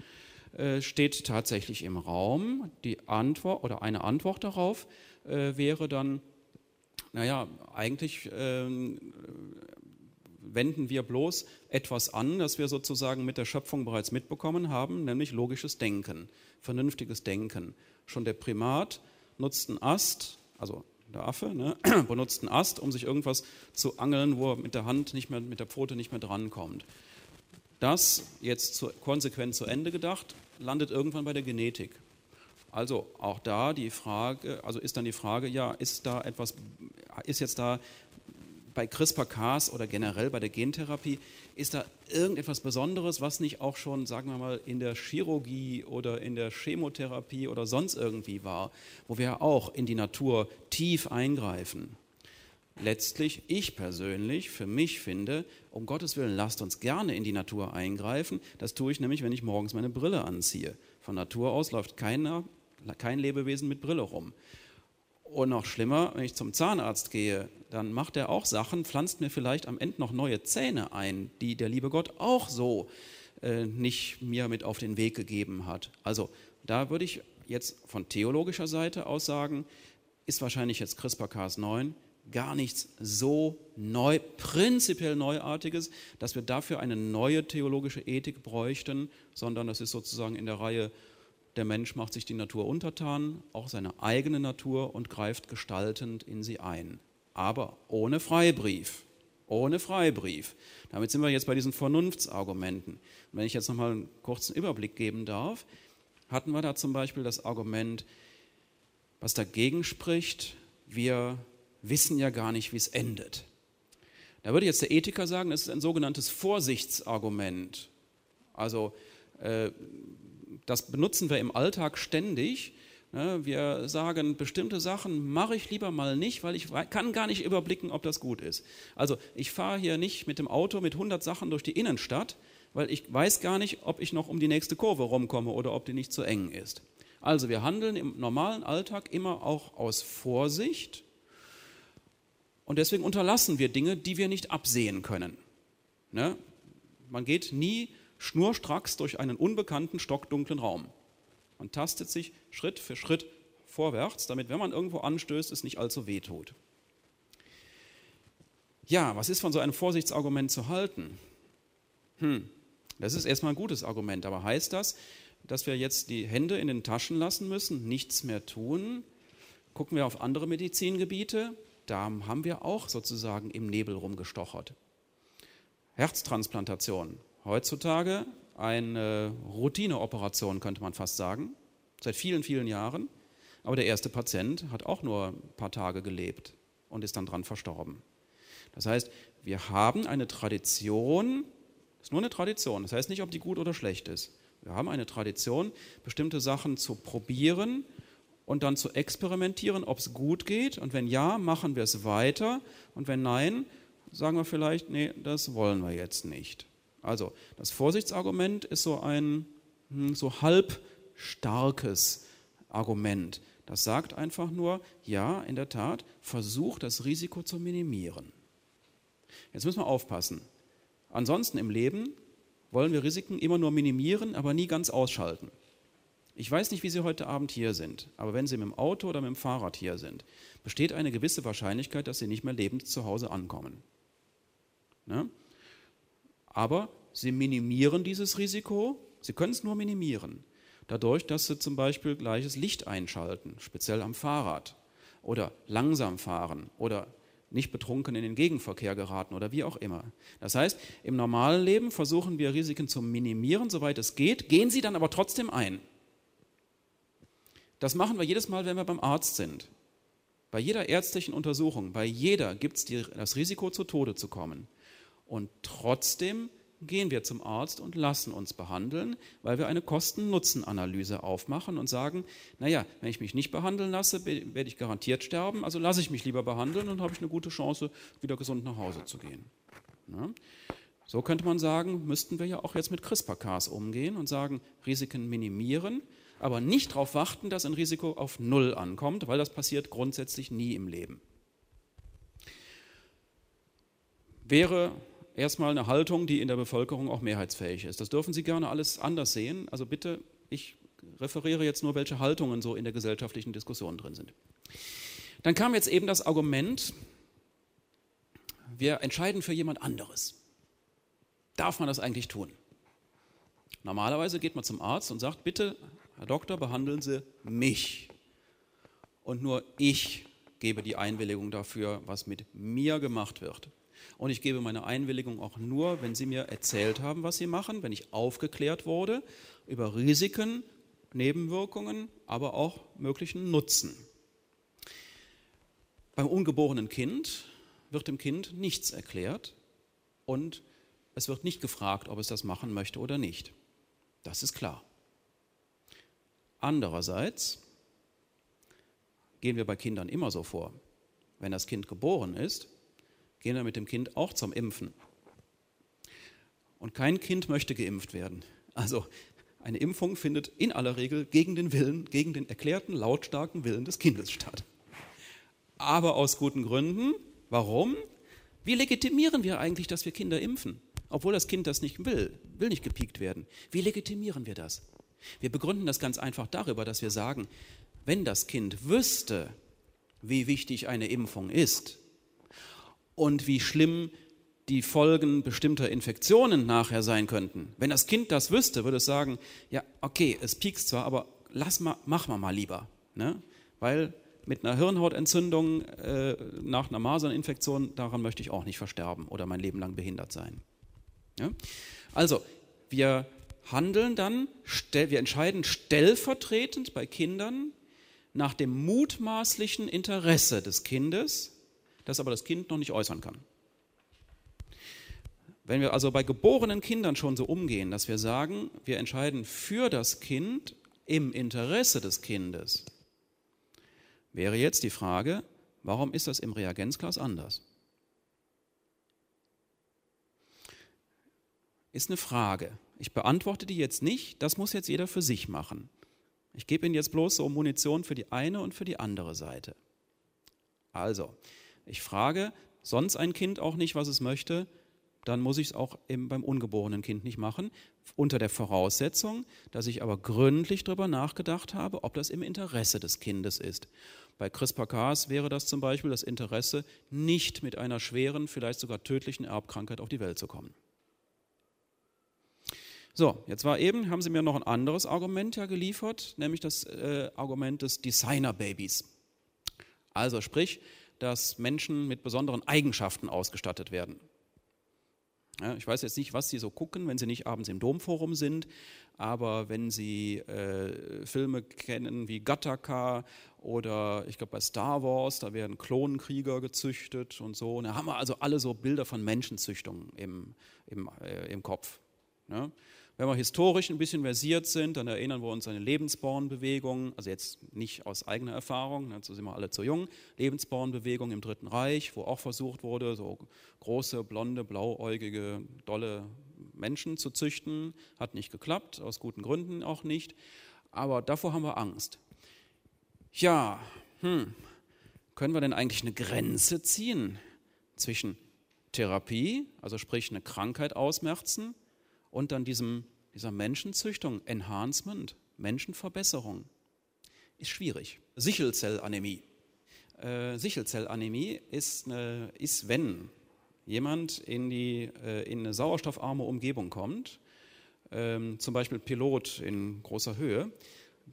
äh, steht tatsächlich im Raum. Die Antwort oder eine Antwort darauf äh, wäre dann, naja, eigentlich ähm, wenden wir bloß etwas an, das wir sozusagen mit der Schöpfung bereits mitbekommen haben, nämlich logisches Denken, vernünftiges Denken. Schon der Primat nutzt einen Ast, also der Affe, ne, benutzt einen Ast, um sich irgendwas zu angeln, wo er mit der Hand nicht mehr, mit der Pfote nicht mehr drankommt. Das jetzt zu, konsequent zu Ende gedacht, landet irgendwann bei der Genetik. Also auch da die Frage, also ist dann die Frage, ja, ist da etwas, ist jetzt da bei CRISPR-Cas oder generell bei der Gentherapie, ist da irgendetwas Besonderes, was nicht auch schon, sagen wir mal, in der Chirurgie oder in der Chemotherapie oder sonst irgendwie war, wo wir auch in die Natur tief eingreifen? Letztlich, ich persönlich, für mich finde, um Gottes Willen, lasst uns gerne in die Natur eingreifen. Das tue ich nämlich, wenn ich morgens meine Brille anziehe. Von Natur aus läuft keiner, kein Lebewesen mit Brille rum. Und noch schlimmer, wenn ich zum Zahnarzt gehe, dann macht er auch Sachen, pflanzt mir vielleicht am Ende noch neue Zähne ein, die der liebe Gott auch so äh, nicht mir mit auf den Weg gegeben hat. Also da würde ich jetzt von theologischer Seite aus sagen, ist wahrscheinlich jetzt CRISPR-Cas9 gar nichts so neu, prinzipiell Neuartiges, dass wir dafür eine neue theologische Ethik bräuchten, sondern das ist sozusagen in der Reihe der Mensch macht sich die Natur untertan, auch seine eigene Natur und greift gestaltend in sie ein. Aber ohne Freibrief. Ohne Freibrief. Damit sind wir jetzt bei diesen Vernunftsargumenten. Und wenn ich jetzt nochmal einen kurzen Überblick geben darf, hatten wir da zum Beispiel das Argument, was dagegen spricht, wir wissen ja gar nicht, wie es endet. Da würde jetzt der Ethiker sagen, das ist ein sogenanntes Vorsichtsargument. Also äh, das benutzen wir im Alltag ständig. Ne, wir sagen, bestimmte Sachen mache ich lieber mal nicht, weil ich kann gar nicht überblicken, ob das gut ist. Also ich fahre hier nicht mit dem Auto mit 100 Sachen durch die Innenstadt, weil ich weiß gar nicht, ob ich noch um die nächste Kurve rumkomme oder ob die nicht zu eng ist. Also wir handeln im normalen Alltag immer auch aus Vorsicht und deswegen unterlassen wir Dinge, die wir nicht absehen können. Ne? Man geht nie schnurstracks durch einen unbekannten, stockdunklen Raum. Man tastet sich Schritt für Schritt vorwärts, damit, wenn man irgendwo anstößt, es nicht allzu weh tut. Ja, was ist von so einem Vorsichtsargument zu halten? Hm, das ist erstmal ein gutes Argument, aber heißt das, dass wir jetzt die Hände in den Taschen lassen müssen, nichts mehr tun? Gucken wir auf andere Medizingebiete, da haben wir auch sozusagen im Nebel rumgestochert. Herztransplantation, heutzutage eine Routineoperation, könnte man fast sagen, seit vielen, vielen Jahren. Aber der erste Patient hat auch nur ein paar Tage gelebt und ist dann dran verstorben. Das heißt, wir haben eine Tradition, ist nur eine Tradition, das heißt nicht, ob die gut oder schlecht ist. Wir haben eine Tradition, bestimmte Sachen zu probieren und dann zu experimentieren, ob es gut geht. Und wenn ja, machen wir es weiter. Und wenn nein, sagen wir vielleicht, nee, das wollen wir jetzt nicht. Also das Vorsichtsargument ist so ein hm, so halb starkes Argument. Das sagt einfach nur, ja, in der Tat, versuch das Risiko zu minimieren. Jetzt müssen wir aufpassen. Ansonsten im Leben wollen wir Risiken immer nur minimieren, aber nie ganz ausschalten. Ich weiß nicht, wie Sie heute Abend hier sind, aber wenn Sie mit dem Auto oder mit dem Fahrrad hier sind, besteht eine gewisse Wahrscheinlichkeit, dass Sie nicht mehr lebend zu Hause ankommen. Ne? Aber Sie minimieren dieses Risiko, Sie können es nur minimieren, dadurch, dass Sie zum Beispiel gleiches Licht einschalten, speziell am Fahrrad, oder langsam fahren oder nicht betrunken in den Gegenverkehr geraten oder wie auch immer. Das heißt, im normalen Leben versuchen wir Risiken zu minimieren, soweit es geht, gehen sie dann aber trotzdem ein. Das machen wir jedes Mal, wenn wir beim Arzt sind. Bei jeder ärztlichen Untersuchung, bei jeder gibt es das Risiko, zu Tode zu kommen. Und trotzdem gehen wir zum Arzt und lassen uns behandeln, weil wir eine Kosten-Nutzen-Analyse aufmachen und sagen, naja, wenn ich mich nicht behandeln lasse, werde ich garantiert sterben, also lasse ich mich lieber behandeln und habe ich eine gute Chance, wieder gesund nach Hause zu gehen. Ja? So könnte man sagen, müssten wir ja auch jetzt mit CRISPR-Cas umgehen und sagen, Risiken minimieren, aber nicht darauf warten, dass ein Risiko auf Null ankommt, weil das passiert grundsätzlich nie im Leben. Wäre erstmal eine Haltung, die in der Bevölkerung auch mehrheitsfähig ist. Das dürfen Sie gerne alles anders sehen. Also bitte, ich referiere jetzt nur, welche Haltungen so in der gesellschaftlichen Diskussion drin sind. Dann kam jetzt eben das Argument, wir entscheiden für jemand anderes. Darf man das eigentlich tun? Normalerweise geht man zum Arzt und sagt, bitte, Herr Doktor, behandeln Sie mich. Und nur ich gebe die Einwilligung dafür, was mit mir gemacht wird. Und ich gebe meine Einwilligung auch nur, wenn Sie mir erzählt haben, was Sie machen, wenn ich aufgeklärt wurde über Risiken, Nebenwirkungen, aber auch möglichen Nutzen. Beim ungeborenen Kind wird dem Kind nichts erklärt und es wird nicht gefragt, ob es das machen möchte oder nicht. Das ist klar. Andererseits gehen wir bei Kindern immer so vor. Wenn das Kind geboren ist, gehen wir mit dem Kind auch zum Impfen. Und kein Kind möchte geimpft werden. Also eine Impfung findet in aller Regel gegen den Willen, gegen den erklärten lautstarken Willen des Kindes statt. Aber aus guten Gründen. Warum? Wie legitimieren wir eigentlich, dass wir Kinder impfen? Obwohl das Kind das nicht will, will nicht gepiekt werden. Wie legitimieren wir das? Wir begründen das ganz einfach darüber, dass wir sagen, wenn das Kind wüsste, wie wichtig eine Impfung ist, und wie schlimm die Folgen bestimmter Infektionen nachher sein könnten. Wenn das Kind das wüsste, würde es sagen, ja, okay, es piekst zwar, aber lass mal, mach mal mal lieber. Ne? Weil mit einer Hirnhautentzündung äh, nach einer Maserninfektion, daran möchte ich auch nicht versterben oder mein Leben lang behindert sein. Ja? Also, wir handeln dann, wir entscheiden stellvertretend bei Kindern nach dem mutmaßlichen Interesse des Kindes das aber das Kind noch nicht äußern kann. Wenn wir also bei geborenen Kindern schon so umgehen, dass wir sagen, wir entscheiden für das Kind im Interesse des Kindes, wäre jetzt die Frage, warum ist das im Reagenzglas anders? Ist eine Frage. Ich beantworte die jetzt nicht, das muss jetzt jeder für sich machen. Ich gebe Ihnen jetzt bloß so Munition für die eine und für die andere Seite. Also, ich frage sonst ein Kind auch nicht, was es möchte, dann muss ich es auch beim ungeborenen Kind nicht machen, unter der Voraussetzung, dass ich aber gründlich darüber nachgedacht habe, ob das im Interesse des Kindes ist. Bei CRISPR-Cas wäre das zum Beispiel das Interesse, nicht mit einer schweren, vielleicht sogar tödlichen Erbkrankheit auf die Welt zu kommen. So, jetzt war eben, haben Sie mir noch ein anderes Argument ja geliefert, nämlich das äh, Argument des Designer-Babys. Also sprich, dass Menschen mit besonderen Eigenschaften ausgestattet werden. Ja, ich weiß jetzt nicht, was Sie so gucken, wenn Sie nicht abends im Domforum sind, aber wenn Sie äh, Filme kennen wie Gattaca oder ich glaube bei Star Wars, da werden Klonkrieger gezüchtet und so, da haben wir also alle so Bilder von Menschenzüchtung im, im, äh, im Kopf. Ja. Wenn wir historisch ein bisschen versiert sind, dann erinnern wir uns an die Lebensbornbewegung, also jetzt nicht aus eigener Erfahrung, dazu sind wir alle zu jung, Lebensbornbewegung im Dritten Reich, wo auch versucht wurde, so große, blonde, blauäugige, dolle Menschen zu züchten. Hat nicht geklappt, aus guten Gründen auch nicht. Aber davor haben wir Angst. Ja, hm, können wir denn eigentlich eine Grenze ziehen zwischen Therapie, also sprich eine Krankheit ausmerzen, und dann diesem, dieser Menschenzüchtung, Enhancement, Menschenverbesserung. Ist schwierig. Sichelzellanämie. Äh, Sichelzellanämie ist, eine, ist, wenn jemand in, die, äh, in eine sauerstoffarme Umgebung kommt, ähm, zum Beispiel Pilot in großer Höhe,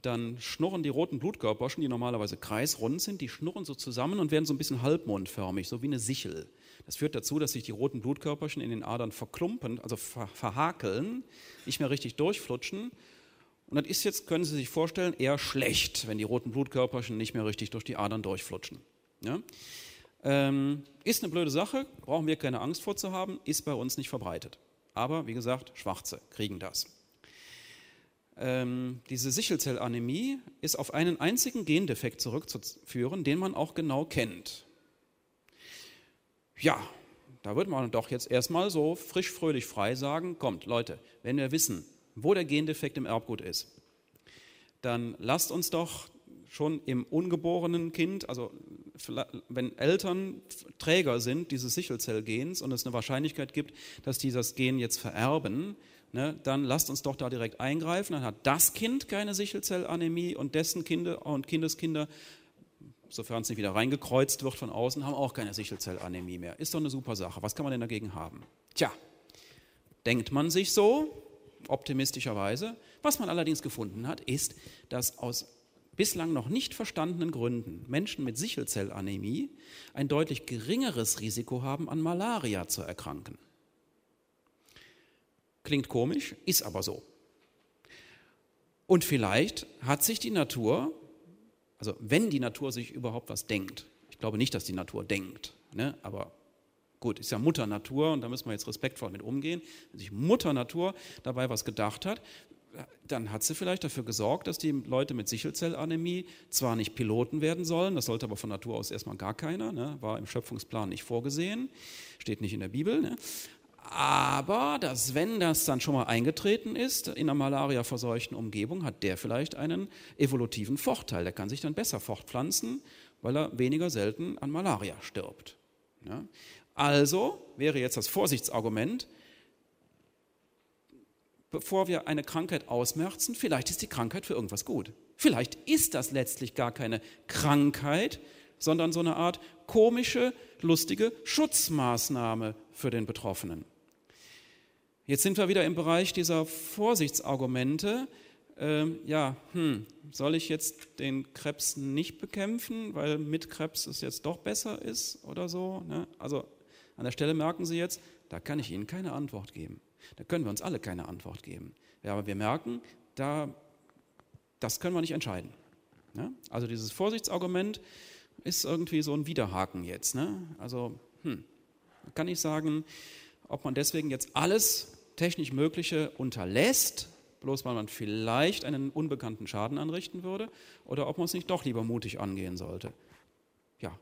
dann schnurren die roten Blutkörperchen, die normalerweise kreisrund sind, die schnurren so zusammen und werden so ein bisschen halbmondförmig, so wie eine Sichel. Das führt dazu, dass sich die roten Blutkörperchen in den Adern verklumpen, also verhakeln, nicht mehr richtig durchflutschen. Und das ist jetzt, können Sie sich vorstellen, eher schlecht, wenn die roten Blutkörperchen nicht mehr richtig durch die Adern durchflutschen. Ja? Ähm, ist eine blöde Sache, brauchen wir keine Angst vor zu haben, ist bei uns nicht verbreitet. Aber wie gesagt, Schwarze kriegen das. Ähm, diese Sichelzellanämie ist auf einen einzigen Gendefekt zurückzuführen, den man auch genau kennt. Ja, da würde man doch jetzt erstmal so frisch, fröhlich, frei sagen, kommt Leute, wenn wir wissen, wo der Gendefekt im Erbgut ist, dann lasst uns doch schon im ungeborenen Kind, also wenn Eltern Träger sind dieses Sichelzellgens und es eine Wahrscheinlichkeit gibt, dass die das Gen jetzt vererben, ne, dann lasst uns doch da direkt eingreifen. Dann hat das Kind keine Sichelzellanämie und dessen Kinder und Kindeskinder sofern es nicht wieder reingekreuzt wird von außen, haben auch keine Sichelzellanämie mehr. Ist doch eine super Sache. Was kann man denn dagegen haben? Tja, denkt man sich so, optimistischerweise. Was man allerdings gefunden hat, ist, dass aus bislang noch nicht verstandenen Gründen Menschen mit Sichelzellanämie ein deutlich geringeres Risiko haben, an Malaria zu erkranken. Klingt komisch, ist aber so. Und vielleicht hat sich die Natur also wenn die Natur sich überhaupt was denkt, ich glaube nicht, dass die Natur denkt, ne? aber gut, ist ja Mutter Natur und da müssen wir jetzt respektvoll mit umgehen. Wenn sich Mutter Natur dabei was gedacht hat, dann hat sie vielleicht dafür gesorgt, dass die Leute mit Sichelzellanämie zwar nicht Piloten werden sollen, das sollte aber von Natur aus erstmal gar keiner, ne? war im Schöpfungsplan nicht vorgesehen, steht nicht in der Bibel, ne? Aber dass, wenn das dann schon mal eingetreten ist in einer malaria-verseuchten Umgebung, hat der vielleicht einen evolutiven Vorteil. Der kann sich dann besser fortpflanzen, weil er weniger selten an Malaria stirbt. Ja? Also wäre jetzt das Vorsichtsargument, bevor wir eine Krankheit ausmerzen, vielleicht ist die Krankheit für irgendwas gut. Vielleicht ist das letztlich gar keine Krankheit, sondern so eine Art komische, lustige Schutzmaßnahme für den Betroffenen. Jetzt sind wir wieder im Bereich dieser Vorsichtsargumente. Ähm, ja, hm, soll ich jetzt den Krebs nicht bekämpfen, weil mit Krebs es jetzt doch besser ist oder so? Ne? Also an der Stelle merken Sie jetzt, da kann ich Ihnen keine Antwort geben. Da können wir uns alle keine Antwort geben. Ja, aber wir merken, da, das können wir nicht entscheiden. Ne? Also dieses Vorsichtsargument ist irgendwie so ein Widerhaken jetzt. Ne? Also hm, kann ich sagen, ob man deswegen jetzt alles technisch Mögliche unterlässt, bloß weil man vielleicht einen unbekannten Schaden anrichten würde, oder ob man es nicht doch lieber mutig angehen sollte. Ja,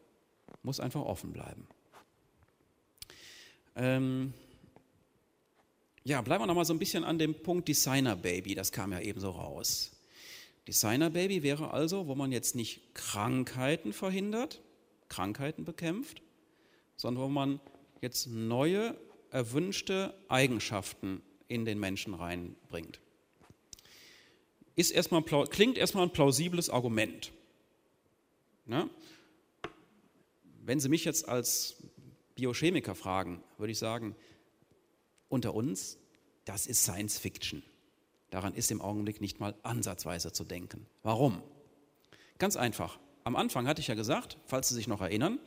muss einfach offen bleiben. Ähm ja, bleiben wir nochmal so ein bisschen an dem Punkt Designer Baby, das kam ja eben so raus. Designer Baby wäre also, wo man jetzt nicht Krankheiten verhindert, Krankheiten bekämpft, sondern wo man jetzt neue erwünschte Eigenschaften in den Menschen reinbringt. Ist erstmal, klingt erstmal ein plausibles Argument. Ja? Wenn Sie mich jetzt als Biochemiker fragen, würde ich sagen, unter uns, das ist Science Fiction. Daran ist im Augenblick nicht mal ansatzweise zu denken. Warum? Ganz einfach. Am Anfang hatte ich ja gesagt, falls Sie sich noch erinnern,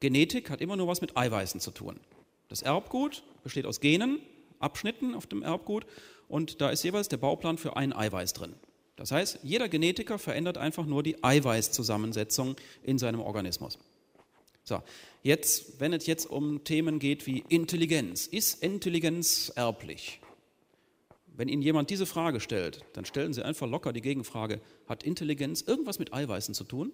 Genetik hat immer nur was mit Eiweißen zu tun. Das Erbgut besteht aus Genen, Abschnitten auf dem Erbgut und da ist jeweils der Bauplan für ein Eiweiß drin. Das heißt, jeder Genetiker verändert einfach nur die Eiweißzusammensetzung in seinem Organismus. So, jetzt, wenn es jetzt um Themen geht wie Intelligenz, ist Intelligenz erblich? Wenn Ihnen jemand diese Frage stellt, dann stellen Sie einfach locker die Gegenfrage, hat Intelligenz irgendwas mit Eiweißen zu tun?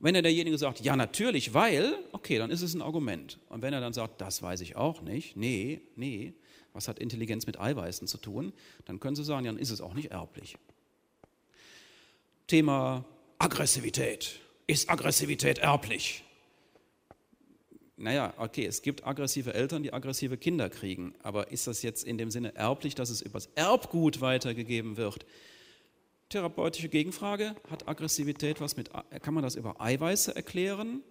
Und wenn er derjenige sagt, ja natürlich, weil, okay, dann ist es ein Argument. Und wenn er dann sagt, das weiß ich auch nicht, nee, nee, was hat Intelligenz mit Eiweißen zu tun, dann können Sie sagen, ja, dann ist es auch nicht erblich. Thema Aggressivität. Ist Aggressivität erblich? Naja, okay, es gibt aggressive Eltern, die aggressive Kinder kriegen, aber ist das jetzt in dem Sinne erblich, dass es übers Erbgut weitergegeben wird? Therapeutische Gegenfrage, hat Aggressivität was mit, kann man das über Eiweiße erklären?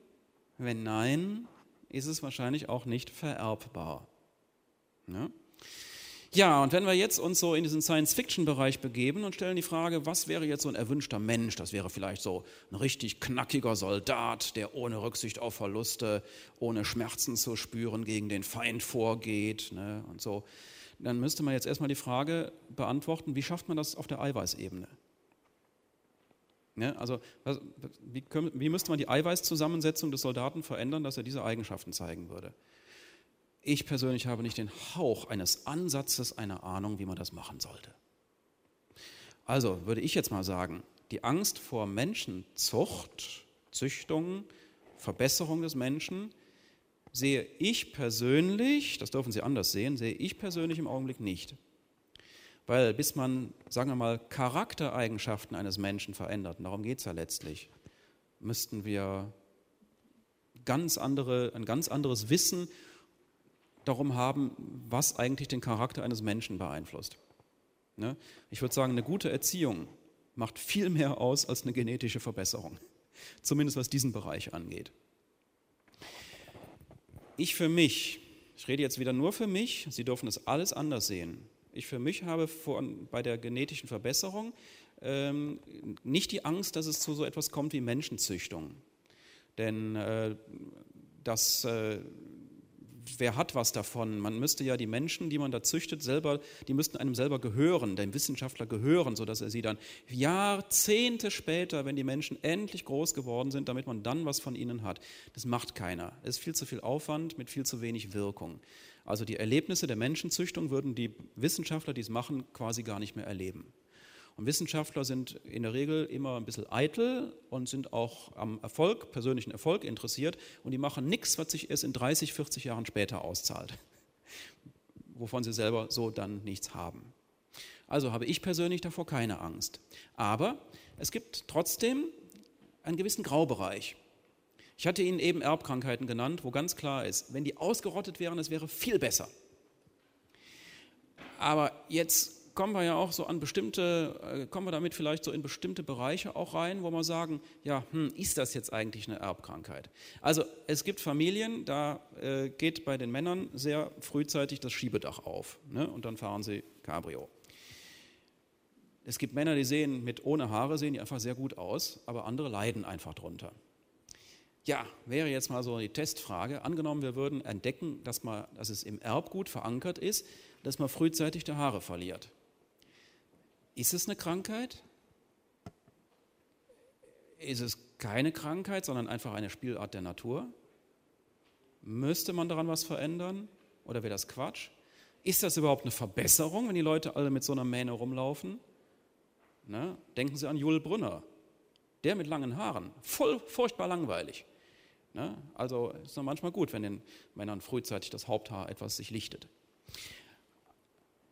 Wenn nein, ist es wahrscheinlich auch nicht vererbbar. Ja? Ja, und wenn wir jetzt uns so in diesen Science-Fiction-Bereich begeben und stellen die Frage, was wäre jetzt so ein erwünschter Mensch? Das wäre vielleicht so ein richtig knackiger Soldat, der ohne Rücksicht auf Verluste, ohne Schmerzen zu spüren gegen den Feind vorgeht ne, und so. Dann müsste man jetzt erstmal die Frage beantworten, wie schafft man das auf der Eiweißebene? Ja, also wie, können, wie müsste man die Eiweißzusammensetzung des Soldaten verändern, dass er diese Eigenschaften zeigen würde? Ich persönlich habe nicht den Hauch eines Ansatzes einer Ahnung, wie man das machen sollte. Also würde ich jetzt mal sagen, die Angst vor Menschenzucht, Züchtung, Verbesserung des Menschen sehe ich persönlich, das dürfen Sie anders sehen, sehe ich persönlich im Augenblick nicht. Weil bis man, sagen wir mal, Charaktereigenschaften eines Menschen verändert, und darum geht es ja letztlich, müssten wir ganz andere, ein ganz anderes Wissen darum haben, was eigentlich den Charakter eines Menschen beeinflusst. Ne? Ich würde sagen, eine gute Erziehung macht viel mehr aus als eine genetische Verbesserung, zumindest was diesen Bereich angeht. Ich für mich, ich rede jetzt wieder nur für mich, Sie dürfen das alles anders sehen. Ich für mich habe von, bei der genetischen Verbesserung ähm, nicht die Angst, dass es zu so etwas kommt wie Menschenzüchtung. Denn äh, das, äh, wer hat was davon? Man müsste ja die Menschen, die man da züchtet, selber, die müssten einem selber gehören, dem Wissenschaftler gehören, sodass er sie dann Jahrzehnte später, wenn die Menschen endlich groß geworden sind, damit man dann was von ihnen hat. Das macht keiner. Es ist viel zu viel Aufwand mit viel zu wenig Wirkung. Also die Erlebnisse der Menschenzüchtung würden die Wissenschaftler, die es machen, quasi gar nicht mehr erleben. Und Wissenschaftler sind in der Regel immer ein bisschen eitel und sind auch am Erfolg, persönlichen Erfolg interessiert und die machen nichts, was sich erst in 30, 40 Jahren später auszahlt, wovon sie selber so dann nichts haben. Also habe ich persönlich davor keine Angst. Aber es gibt trotzdem einen gewissen Graubereich. Ich hatte Ihnen eben Erbkrankheiten genannt, wo ganz klar ist, wenn die ausgerottet wären, es wäre viel besser. Aber jetzt kommen wir ja auch so an bestimmte, äh, kommen wir damit vielleicht so in bestimmte Bereiche auch rein, wo wir sagen, ja, hm, ist das jetzt eigentlich eine Erbkrankheit? Also es gibt Familien, da äh, geht bei den Männern sehr frühzeitig das Schiebedach auf ne, und dann fahren sie Cabrio. Es gibt Männer, die sehen mit ohne Haare, sehen die einfach sehr gut aus, aber andere leiden einfach drunter. Ja, wäre jetzt mal so die Testfrage. Angenommen, wir würden entdecken, dass, man, dass es im Erbgut verankert ist, dass man frühzeitig die Haare verliert. Ist es eine Krankheit? Ist es keine Krankheit, sondern einfach eine Spielart der Natur? Müsste man daran was verändern? Oder wäre das Quatsch? Ist das überhaupt eine Verbesserung, wenn die Leute alle mit so einer Mähne rumlaufen? Ne? Denken Sie an Jule Brünner. Der mit langen Haaren. Voll furchtbar langweilig. Ne? Also ist es manchmal gut, wenn den Männern frühzeitig das Haupthaar etwas sich lichtet.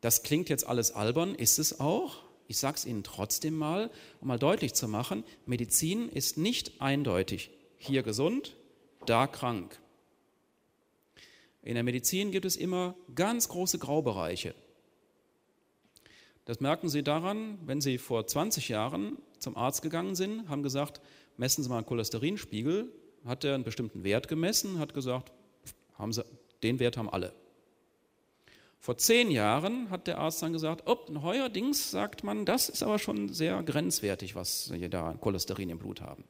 Das klingt jetzt alles albern, ist es auch. Ich sage es Ihnen trotzdem mal, um mal deutlich zu machen, Medizin ist nicht eindeutig. Hier gesund, da krank. In der Medizin gibt es immer ganz große Graubereiche. Das merken Sie daran, wenn Sie vor 20 Jahren zum Arzt gegangen sind, haben gesagt, messen Sie mal einen Cholesterinspiegel, hat er einen bestimmten Wert gemessen, hat gesagt, haben sie, den Wert haben alle. Vor zehn Jahren hat der Arzt dann gesagt, oh, neuerdings sagt man, das ist aber schon sehr grenzwertig, was Sie da Cholesterin im Blut haben.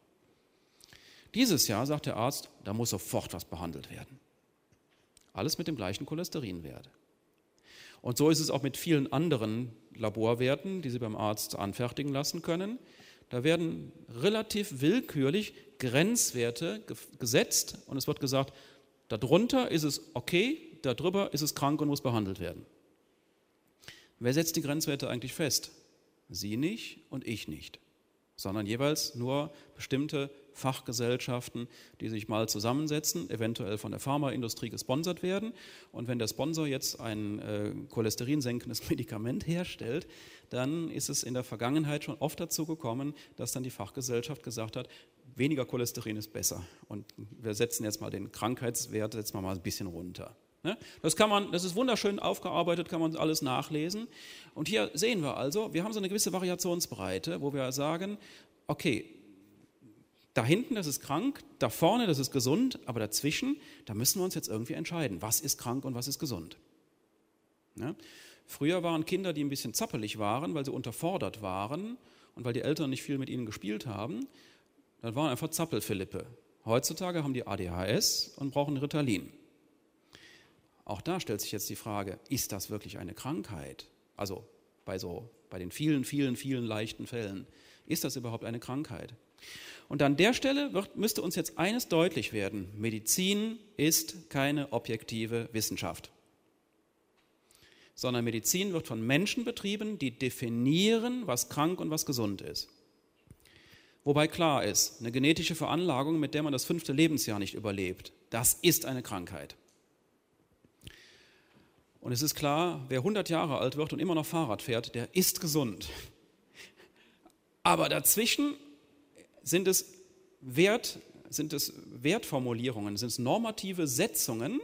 Dieses Jahr sagt der Arzt, da muss sofort was behandelt werden. Alles mit dem gleichen Cholesterinwert. Und so ist es auch mit vielen anderen Laborwerten, die Sie beim Arzt anfertigen lassen können. Da werden relativ willkürlich Grenzwerte gesetzt und es wird gesagt, darunter ist es okay, darüber ist es krank und muss behandelt werden. Wer setzt die Grenzwerte eigentlich fest? Sie nicht und ich nicht, sondern jeweils nur bestimmte Fachgesellschaften, die sich mal zusammensetzen, eventuell von der Pharmaindustrie gesponsert werden. Und wenn der Sponsor jetzt ein äh, cholesterinsenkendes Medikament herstellt, dann ist es in der Vergangenheit schon oft dazu gekommen, dass dann die Fachgesellschaft gesagt hat, weniger Cholesterin ist besser. Und wir setzen jetzt mal den Krankheitswert, setzen wir mal ein bisschen runter. Ne? Das kann man, das ist wunderschön aufgearbeitet, kann man alles nachlesen. Und hier sehen wir also, wir haben so eine gewisse Variationsbreite, wo wir sagen, okay, da hinten, das ist krank, da vorne, das ist gesund, aber dazwischen, da müssen wir uns jetzt irgendwie entscheiden, was ist krank und was ist gesund. Ja? Früher waren Kinder, die ein bisschen zappelig waren, weil sie unterfordert waren und weil die Eltern nicht viel mit ihnen gespielt haben, dann waren einfach Zappelphilippe. Heutzutage haben die ADHS und brauchen Ritalin. Auch da stellt sich jetzt die Frage, ist das wirklich eine Krankheit? Also bei so bei den vielen, vielen, vielen leichten Fällen, ist das überhaupt eine Krankheit? Und an der Stelle wird, müsste uns jetzt eines deutlich werden. Medizin ist keine objektive Wissenschaft, sondern Medizin wird von Menschen betrieben, die definieren, was krank und was gesund ist. Wobei klar ist, eine genetische Veranlagung, mit der man das fünfte Lebensjahr nicht überlebt, das ist eine Krankheit. Und es ist klar, wer 100 Jahre alt wird und immer noch Fahrrad fährt, der ist gesund. Aber dazwischen sind es, Wert, sind es Wertformulierungen, sind es normative Setzungen,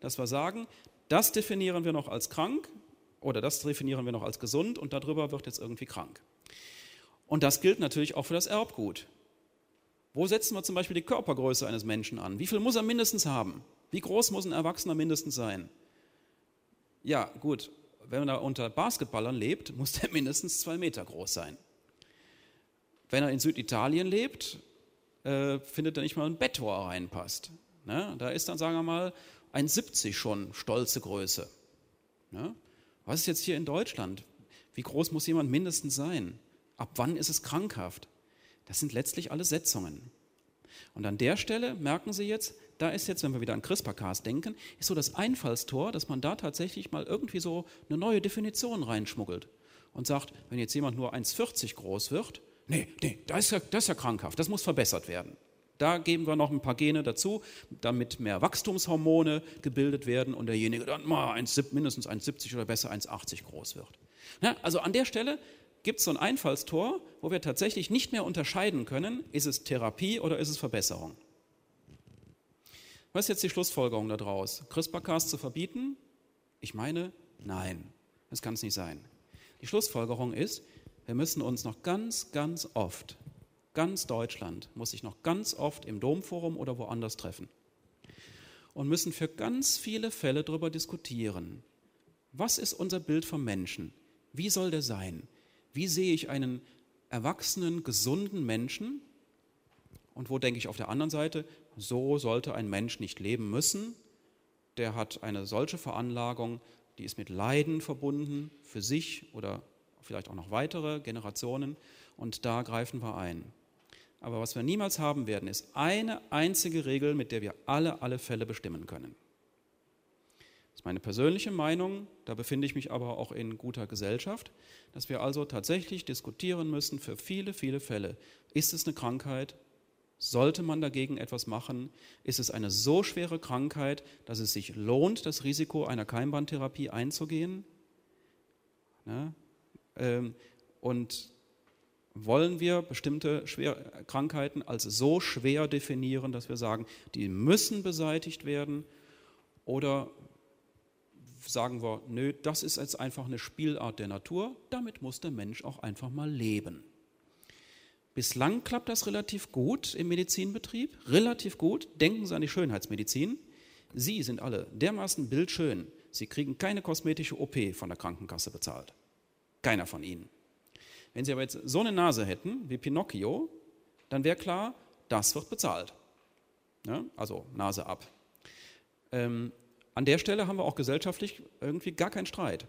dass wir sagen, das definieren wir noch als krank oder das definieren wir noch als gesund und darüber wird jetzt irgendwie krank. Und das gilt natürlich auch für das Erbgut. Wo setzen wir zum Beispiel die Körpergröße eines Menschen an? Wie viel muss er mindestens haben? Wie groß muss ein Erwachsener mindestens sein? Ja, gut, wenn er unter Basketballern lebt, muss der mindestens zwei Meter groß sein. Wenn er in Süditalien lebt, äh, findet er nicht mal ein Bett, wo er reinpasst. Ne? Da ist dann, sagen wir mal, ein 70 schon stolze Größe. Ne? Was ist jetzt hier in Deutschland? Wie groß muss jemand mindestens sein? Ab wann ist es krankhaft? Das sind letztlich alle Setzungen. Und an der Stelle merken Sie jetzt, da ist jetzt, wenn wir wieder an CRISPR-Cas denken, ist so das Einfallstor, dass man da tatsächlich mal irgendwie so eine neue Definition reinschmuggelt und sagt, wenn jetzt jemand nur 1,40 groß wird, nee, nee, das ist, ja, das ist ja krankhaft, das muss verbessert werden. Da geben wir noch ein paar Gene dazu, damit mehr Wachstumshormone gebildet werden und derjenige dann mal 1, mindestens 1,70 oder besser 1,80 groß wird. Na, also an der Stelle gibt es so ein Einfallstor, wo wir tatsächlich nicht mehr unterscheiden können, ist es Therapie oder ist es Verbesserung. Was ist jetzt die Schlussfolgerung daraus? CRISPR-Cas zu verbieten? Ich meine, nein, das kann es nicht sein. Die Schlussfolgerung ist, wir müssen uns noch ganz, ganz oft, ganz Deutschland muss sich noch ganz oft im Domforum oder woanders treffen und müssen für ganz viele Fälle darüber diskutieren. Was ist unser Bild vom Menschen? Wie soll der sein? Wie sehe ich einen erwachsenen, gesunden Menschen? Und wo denke ich auf der anderen Seite, so sollte ein Mensch nicht leben müssen. Der hat eine solche Veranlagung, die ist mit Leiden verbunden für sich oder vielleicht auch noch weitere Generationen und da greifen wir ein. Aber was wir niemals haben werden, ist eine einzige Regel, mit der wir alle, alle Fälle bestimmen können. Das ist meine persönliche Meinung, da befinde ich mich aber auch in guter Gesellschaft, dass wir also tatsächlich diskutieren müssen für viele, viele Fälle. Ist es eine Krankheit? Sollte man dagegen etwas machen? Ist es eine so schwere Krankheit, dass es sich lohnt, das Risiko einer Keimbahntherapie einzugehen? Und wollen wir bestimmte Krankheiten als so schwer definieren, dass wir sagen, die müssen beseitigt werden? Oder sagen wir, nö, das ist jetzt einfach eine Spielart der Natur, damit muss der Mensch auch einfach mal leben. Bislang klappt das relativ gut im Medizinbetrieb, relativ gut. Denken Sie an die Schönheitsmedizin. Sie sind alle dermaßen bildschön, Sie kriegen keine kosmetische OP von der Krankenkasse bezahlt. Keiner von Ihnen. Wenn Sie aber jetzt so eine Nase hätten wie Pinocchio, dann wäre klar, das wird bezahlt. Ja, also Nase ab. Ähm, an der Stelle haben wir auch gesellschaftlich irgendwie gar keinen Streit.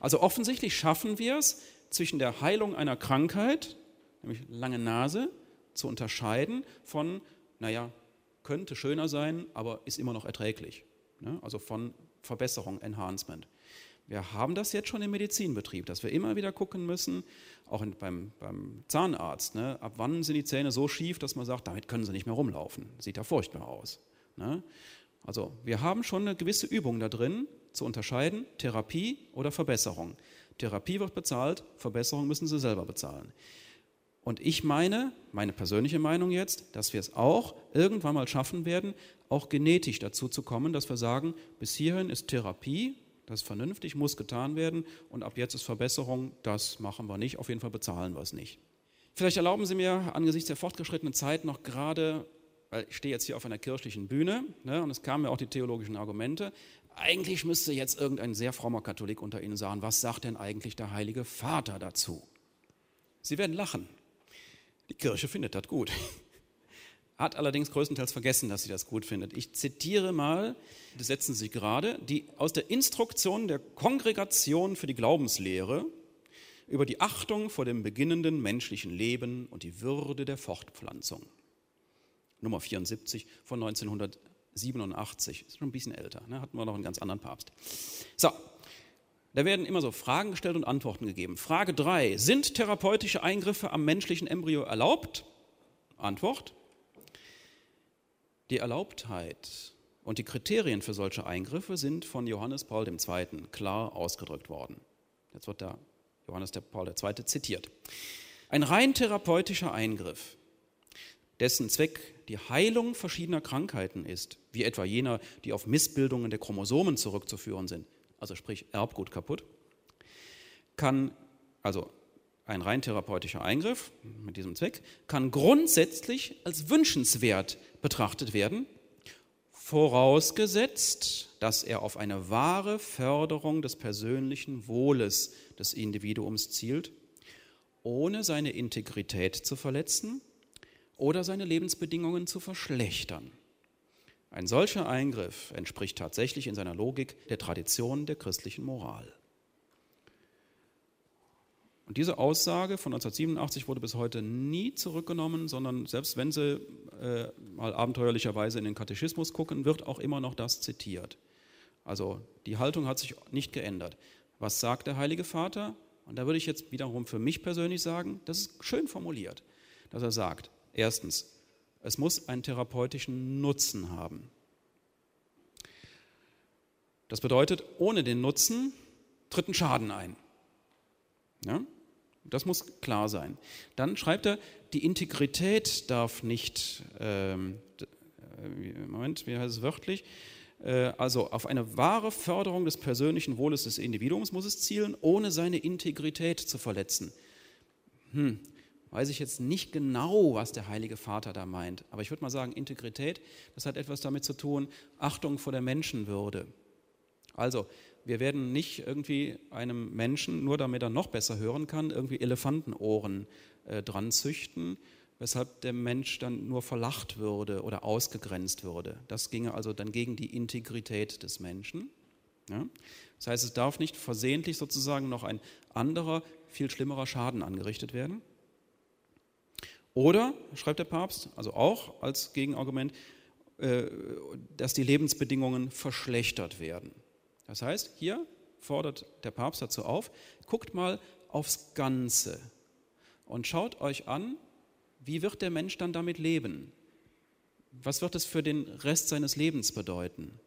Also offensichtlich schaffen wir es, zwischen der Heilung einer Krankheit, nämlich lange Nase, zu unterscheiden von, naja, könnte schöner sein, aber ist immer noch erträglich. Also von Verbesserung, Enhancement. Wir haben das jetzt schon im Medizinbetrieb, dass wir immer wieder gucken müssen, auch in, beim, beim, Zahnarzt, ne? ab wann sind die Zähne so schief, dass man sagt, damit können sie nicht mehr rumlaufen. Sieht ja furchtbar aus. Ne? Also wir haben schon eine gewisse Übung da drin, zu unterscheiden, Therapie oder Verbesserung. Therapie wird bezahlt, Verbesserung müssen sie selber bezahlen. Und ich meine, meine persönliche Meinung jetzt, dass wir es auch irgendwann mal schaffen werden, auch genetisch dazu zu kommen, dass wir sagen, bis hierhin ist Therapie, das ist vernünftig, muss getan werden und ab jetzt ist Verbesserung, das machen wir nicht, auf jeden Fall bezahlen wir es nicht. Vielleicht erlauben Sie mir angesichts der fortgeschrittenen Zeit noch gerade, weil ich stehe jetzt hier auf einer kirchlichen Bühne ne, und es kamen ja auch die theologischen Argumente, eigentlich müsste jetzt irgendein sehr frommer Katholik unter Ihnen sagen, was sagt denn eigentlich der Heilige Vater dazu? Sie werden lachen. Die Kirche findet das gut. Hat allerdings größtenteils vergessen, dass sie das gut findet. Ich zitiere mal, das setzen Sie gerade, die aus der Instruktion der Kongregation für die Glaubenslehre über die Achtung vor dem beginnenden menschlichen Leben und die Würde der Fortpflanzung. Nummer 74 von 1987, ist schon ein bisschen älter, ne? hatten wir noch einen ganz anderen Papst. So, da werden immer so Fragen gestellt und Antworten gegeben. Frage 3. Sind therapeutische Eingriffe am menschlichen Embryo erlaubt? Antwort. Die Erlaubtheit und die Kriterien für solche Eingriffe sind von Johannes Paul II. klar ausgedrückt worden. Jetzt wird da Johannes Paul II. zitiert. Ein rein therapeutischer Eingriff, dessen Zweck die Heilung verschiedener Krankheiten ist, wie etwa jener, die auf Missbildungen der Chromosomen zurückzuführen sind, also sprich Erbgut kaputt, kann, also ein rein therapeutischer Eingriff mit diesem Zweck, kann grundsätzlich als wünschenswert betrachtet werden, vorausgesetzt, dass er auf eine wahre Förderung des persönlichen Wohles des Individuums zielt, ohne seine Integrität zu verletzen oder seine Lebensbedingungen zu verschlechtern. Ein solcher Eingriff entspricht tatsächlich in seiner Logik der Tradition der christlichen Moral. Und diese Aussage von 1987 wurde bis heute nie zurückgenommen, sondern selbst wenn Sie äh, mal abenteuerlicherweise in den Katechismus gucken, wird auch immer noch das zitiert. Also die Haltung hat sich nicht geändert. Was sagt der Heilige Vater? Und da würde ich jetzt wiederum für mich persönlich sagen, das ist schön formuliert, dass er sagt, erstens, es muss einen therapeutischen Nutzen haben. Das bedeutet, ohne den Nutzen tritt ein Schaden ein. Ja? Das muss klar sein. Dann schreibt er, die Integrität darf nicht, ähm, äh, Moment, wie heißt es wörtlich? Äh, also auf eine wahre Förderung des persönlichen Wohles des Individuums muss es zielen, ohne seine Integrität zu verletzen. Hm, weiß ich jetzt nicht genau, was der Heilige Vater da meint. Aber ich würde mal sagen, Integrität, das hat etwas damit zu tun, Achtung vor der Menschenwürde. Also, wir werden nicht irgendwie einem Menschen, nur damit er noch besser hören kann, irgendwie Elefantenohren äh, dran züchten, weshalb der Mensch dann nur verlacht würde oder ausgegrenzt würde. Das ginge also dann gegen die Integrität des Menschen. Ja? Das heißt, es darf nicht versehentlich sozusagen noch ein anderer, viel schlimmerer Schaden angerichtet werden. Oder, schreibt der Papst, also auch als Gegenargument, äh, dass die Lebensbedingungen verschlechtert werden. Das heißt, hier fordert der Papst dazu auf, guckt mal aufs Ganze und schaut euch an, wie wird der Mensch dann damit leben? Was wird es für den Rest seines Lebens bedeuten?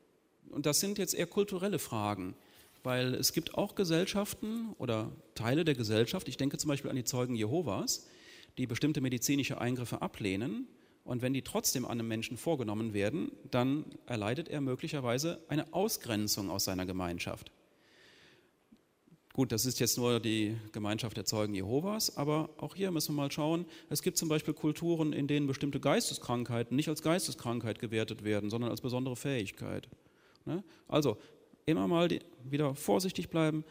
Und das sind jetzt eher kulturelle Fragen, weil es gibt auch Gesellschaften oder Teile der Gesellschaft, ich denke zum Beispiel an die Zeugen Jehovas, die bestimmte medizinische Eingriffe ablehnen. Und wenn die trotzdem an einem Menschen vorgenommen werden, dann erleidet er möglicherweise eine Ausgrenzung aus seiner Gemeinschaft. Gut, das ist jetzt nur die Gemeinschaft der Zeugen Jehovas, aber auch hier müssen wir mal schauen. Es gibt zum Beispiel Kulturen, in denen bestimmte Geisteskrankheiten nicht als Geisteskrankheit gewertet werden, sondern als besondere Fähigkeit. Ne? Also, immer mal wieder vorsichtig bleiben,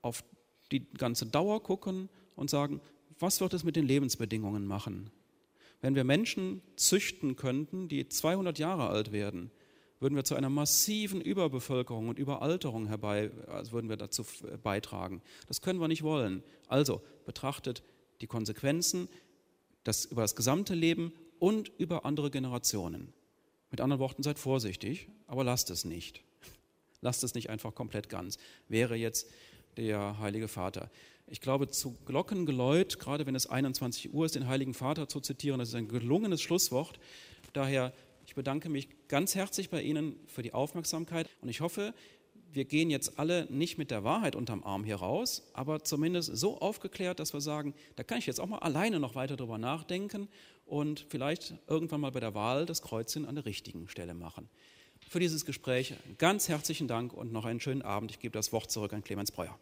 auf die ganze Dauer gucken und sagen, was wird es mit den Lebensbedingungen machen? Wenn wir Menschen züchten könnten, die 200 Jahre alt werden, würden wir zu einer massiven Überbevölkerung und Überalterung herbei, also würden wir dazu beitragen. Das können wir nicht wollen. Also betrachtet die Konsequenzen das, über das gesamte Leben und über andere Generationen. Mit anderen Worten, seid vorsichtig, aber lasst es nicht. Lasst es nicht einfach komplett ganz. Wäre jetzt der Heilige Vater. Ich glaube, zu Glockengeläut, gerade wenn es 21 Uhr ist, den Heiligen Vater zu zitieren, das ist ein gelungenes Schlusswort. Daher, ich bedanke mich ganz herzlich bei Ihnen für die Aufmerksamkeit und ich hoffe, wir gehen jetzt alle nicht mit der Wahrheit unterm Arm hier raus, aber zumindest so aufgeklärt, dass wir sagen, da kann ich jetzt auch mal alleine noch weiter drüber nachdenken und vielleicht irgendwann mal bei der Wahl das Kreuzchen an der richtigen Stelle machen. Für dieses Gespräch ganz herzlichen Dank und noch einen schönen Abend. Ich gebe das Wort zurück an Clemens Breuer.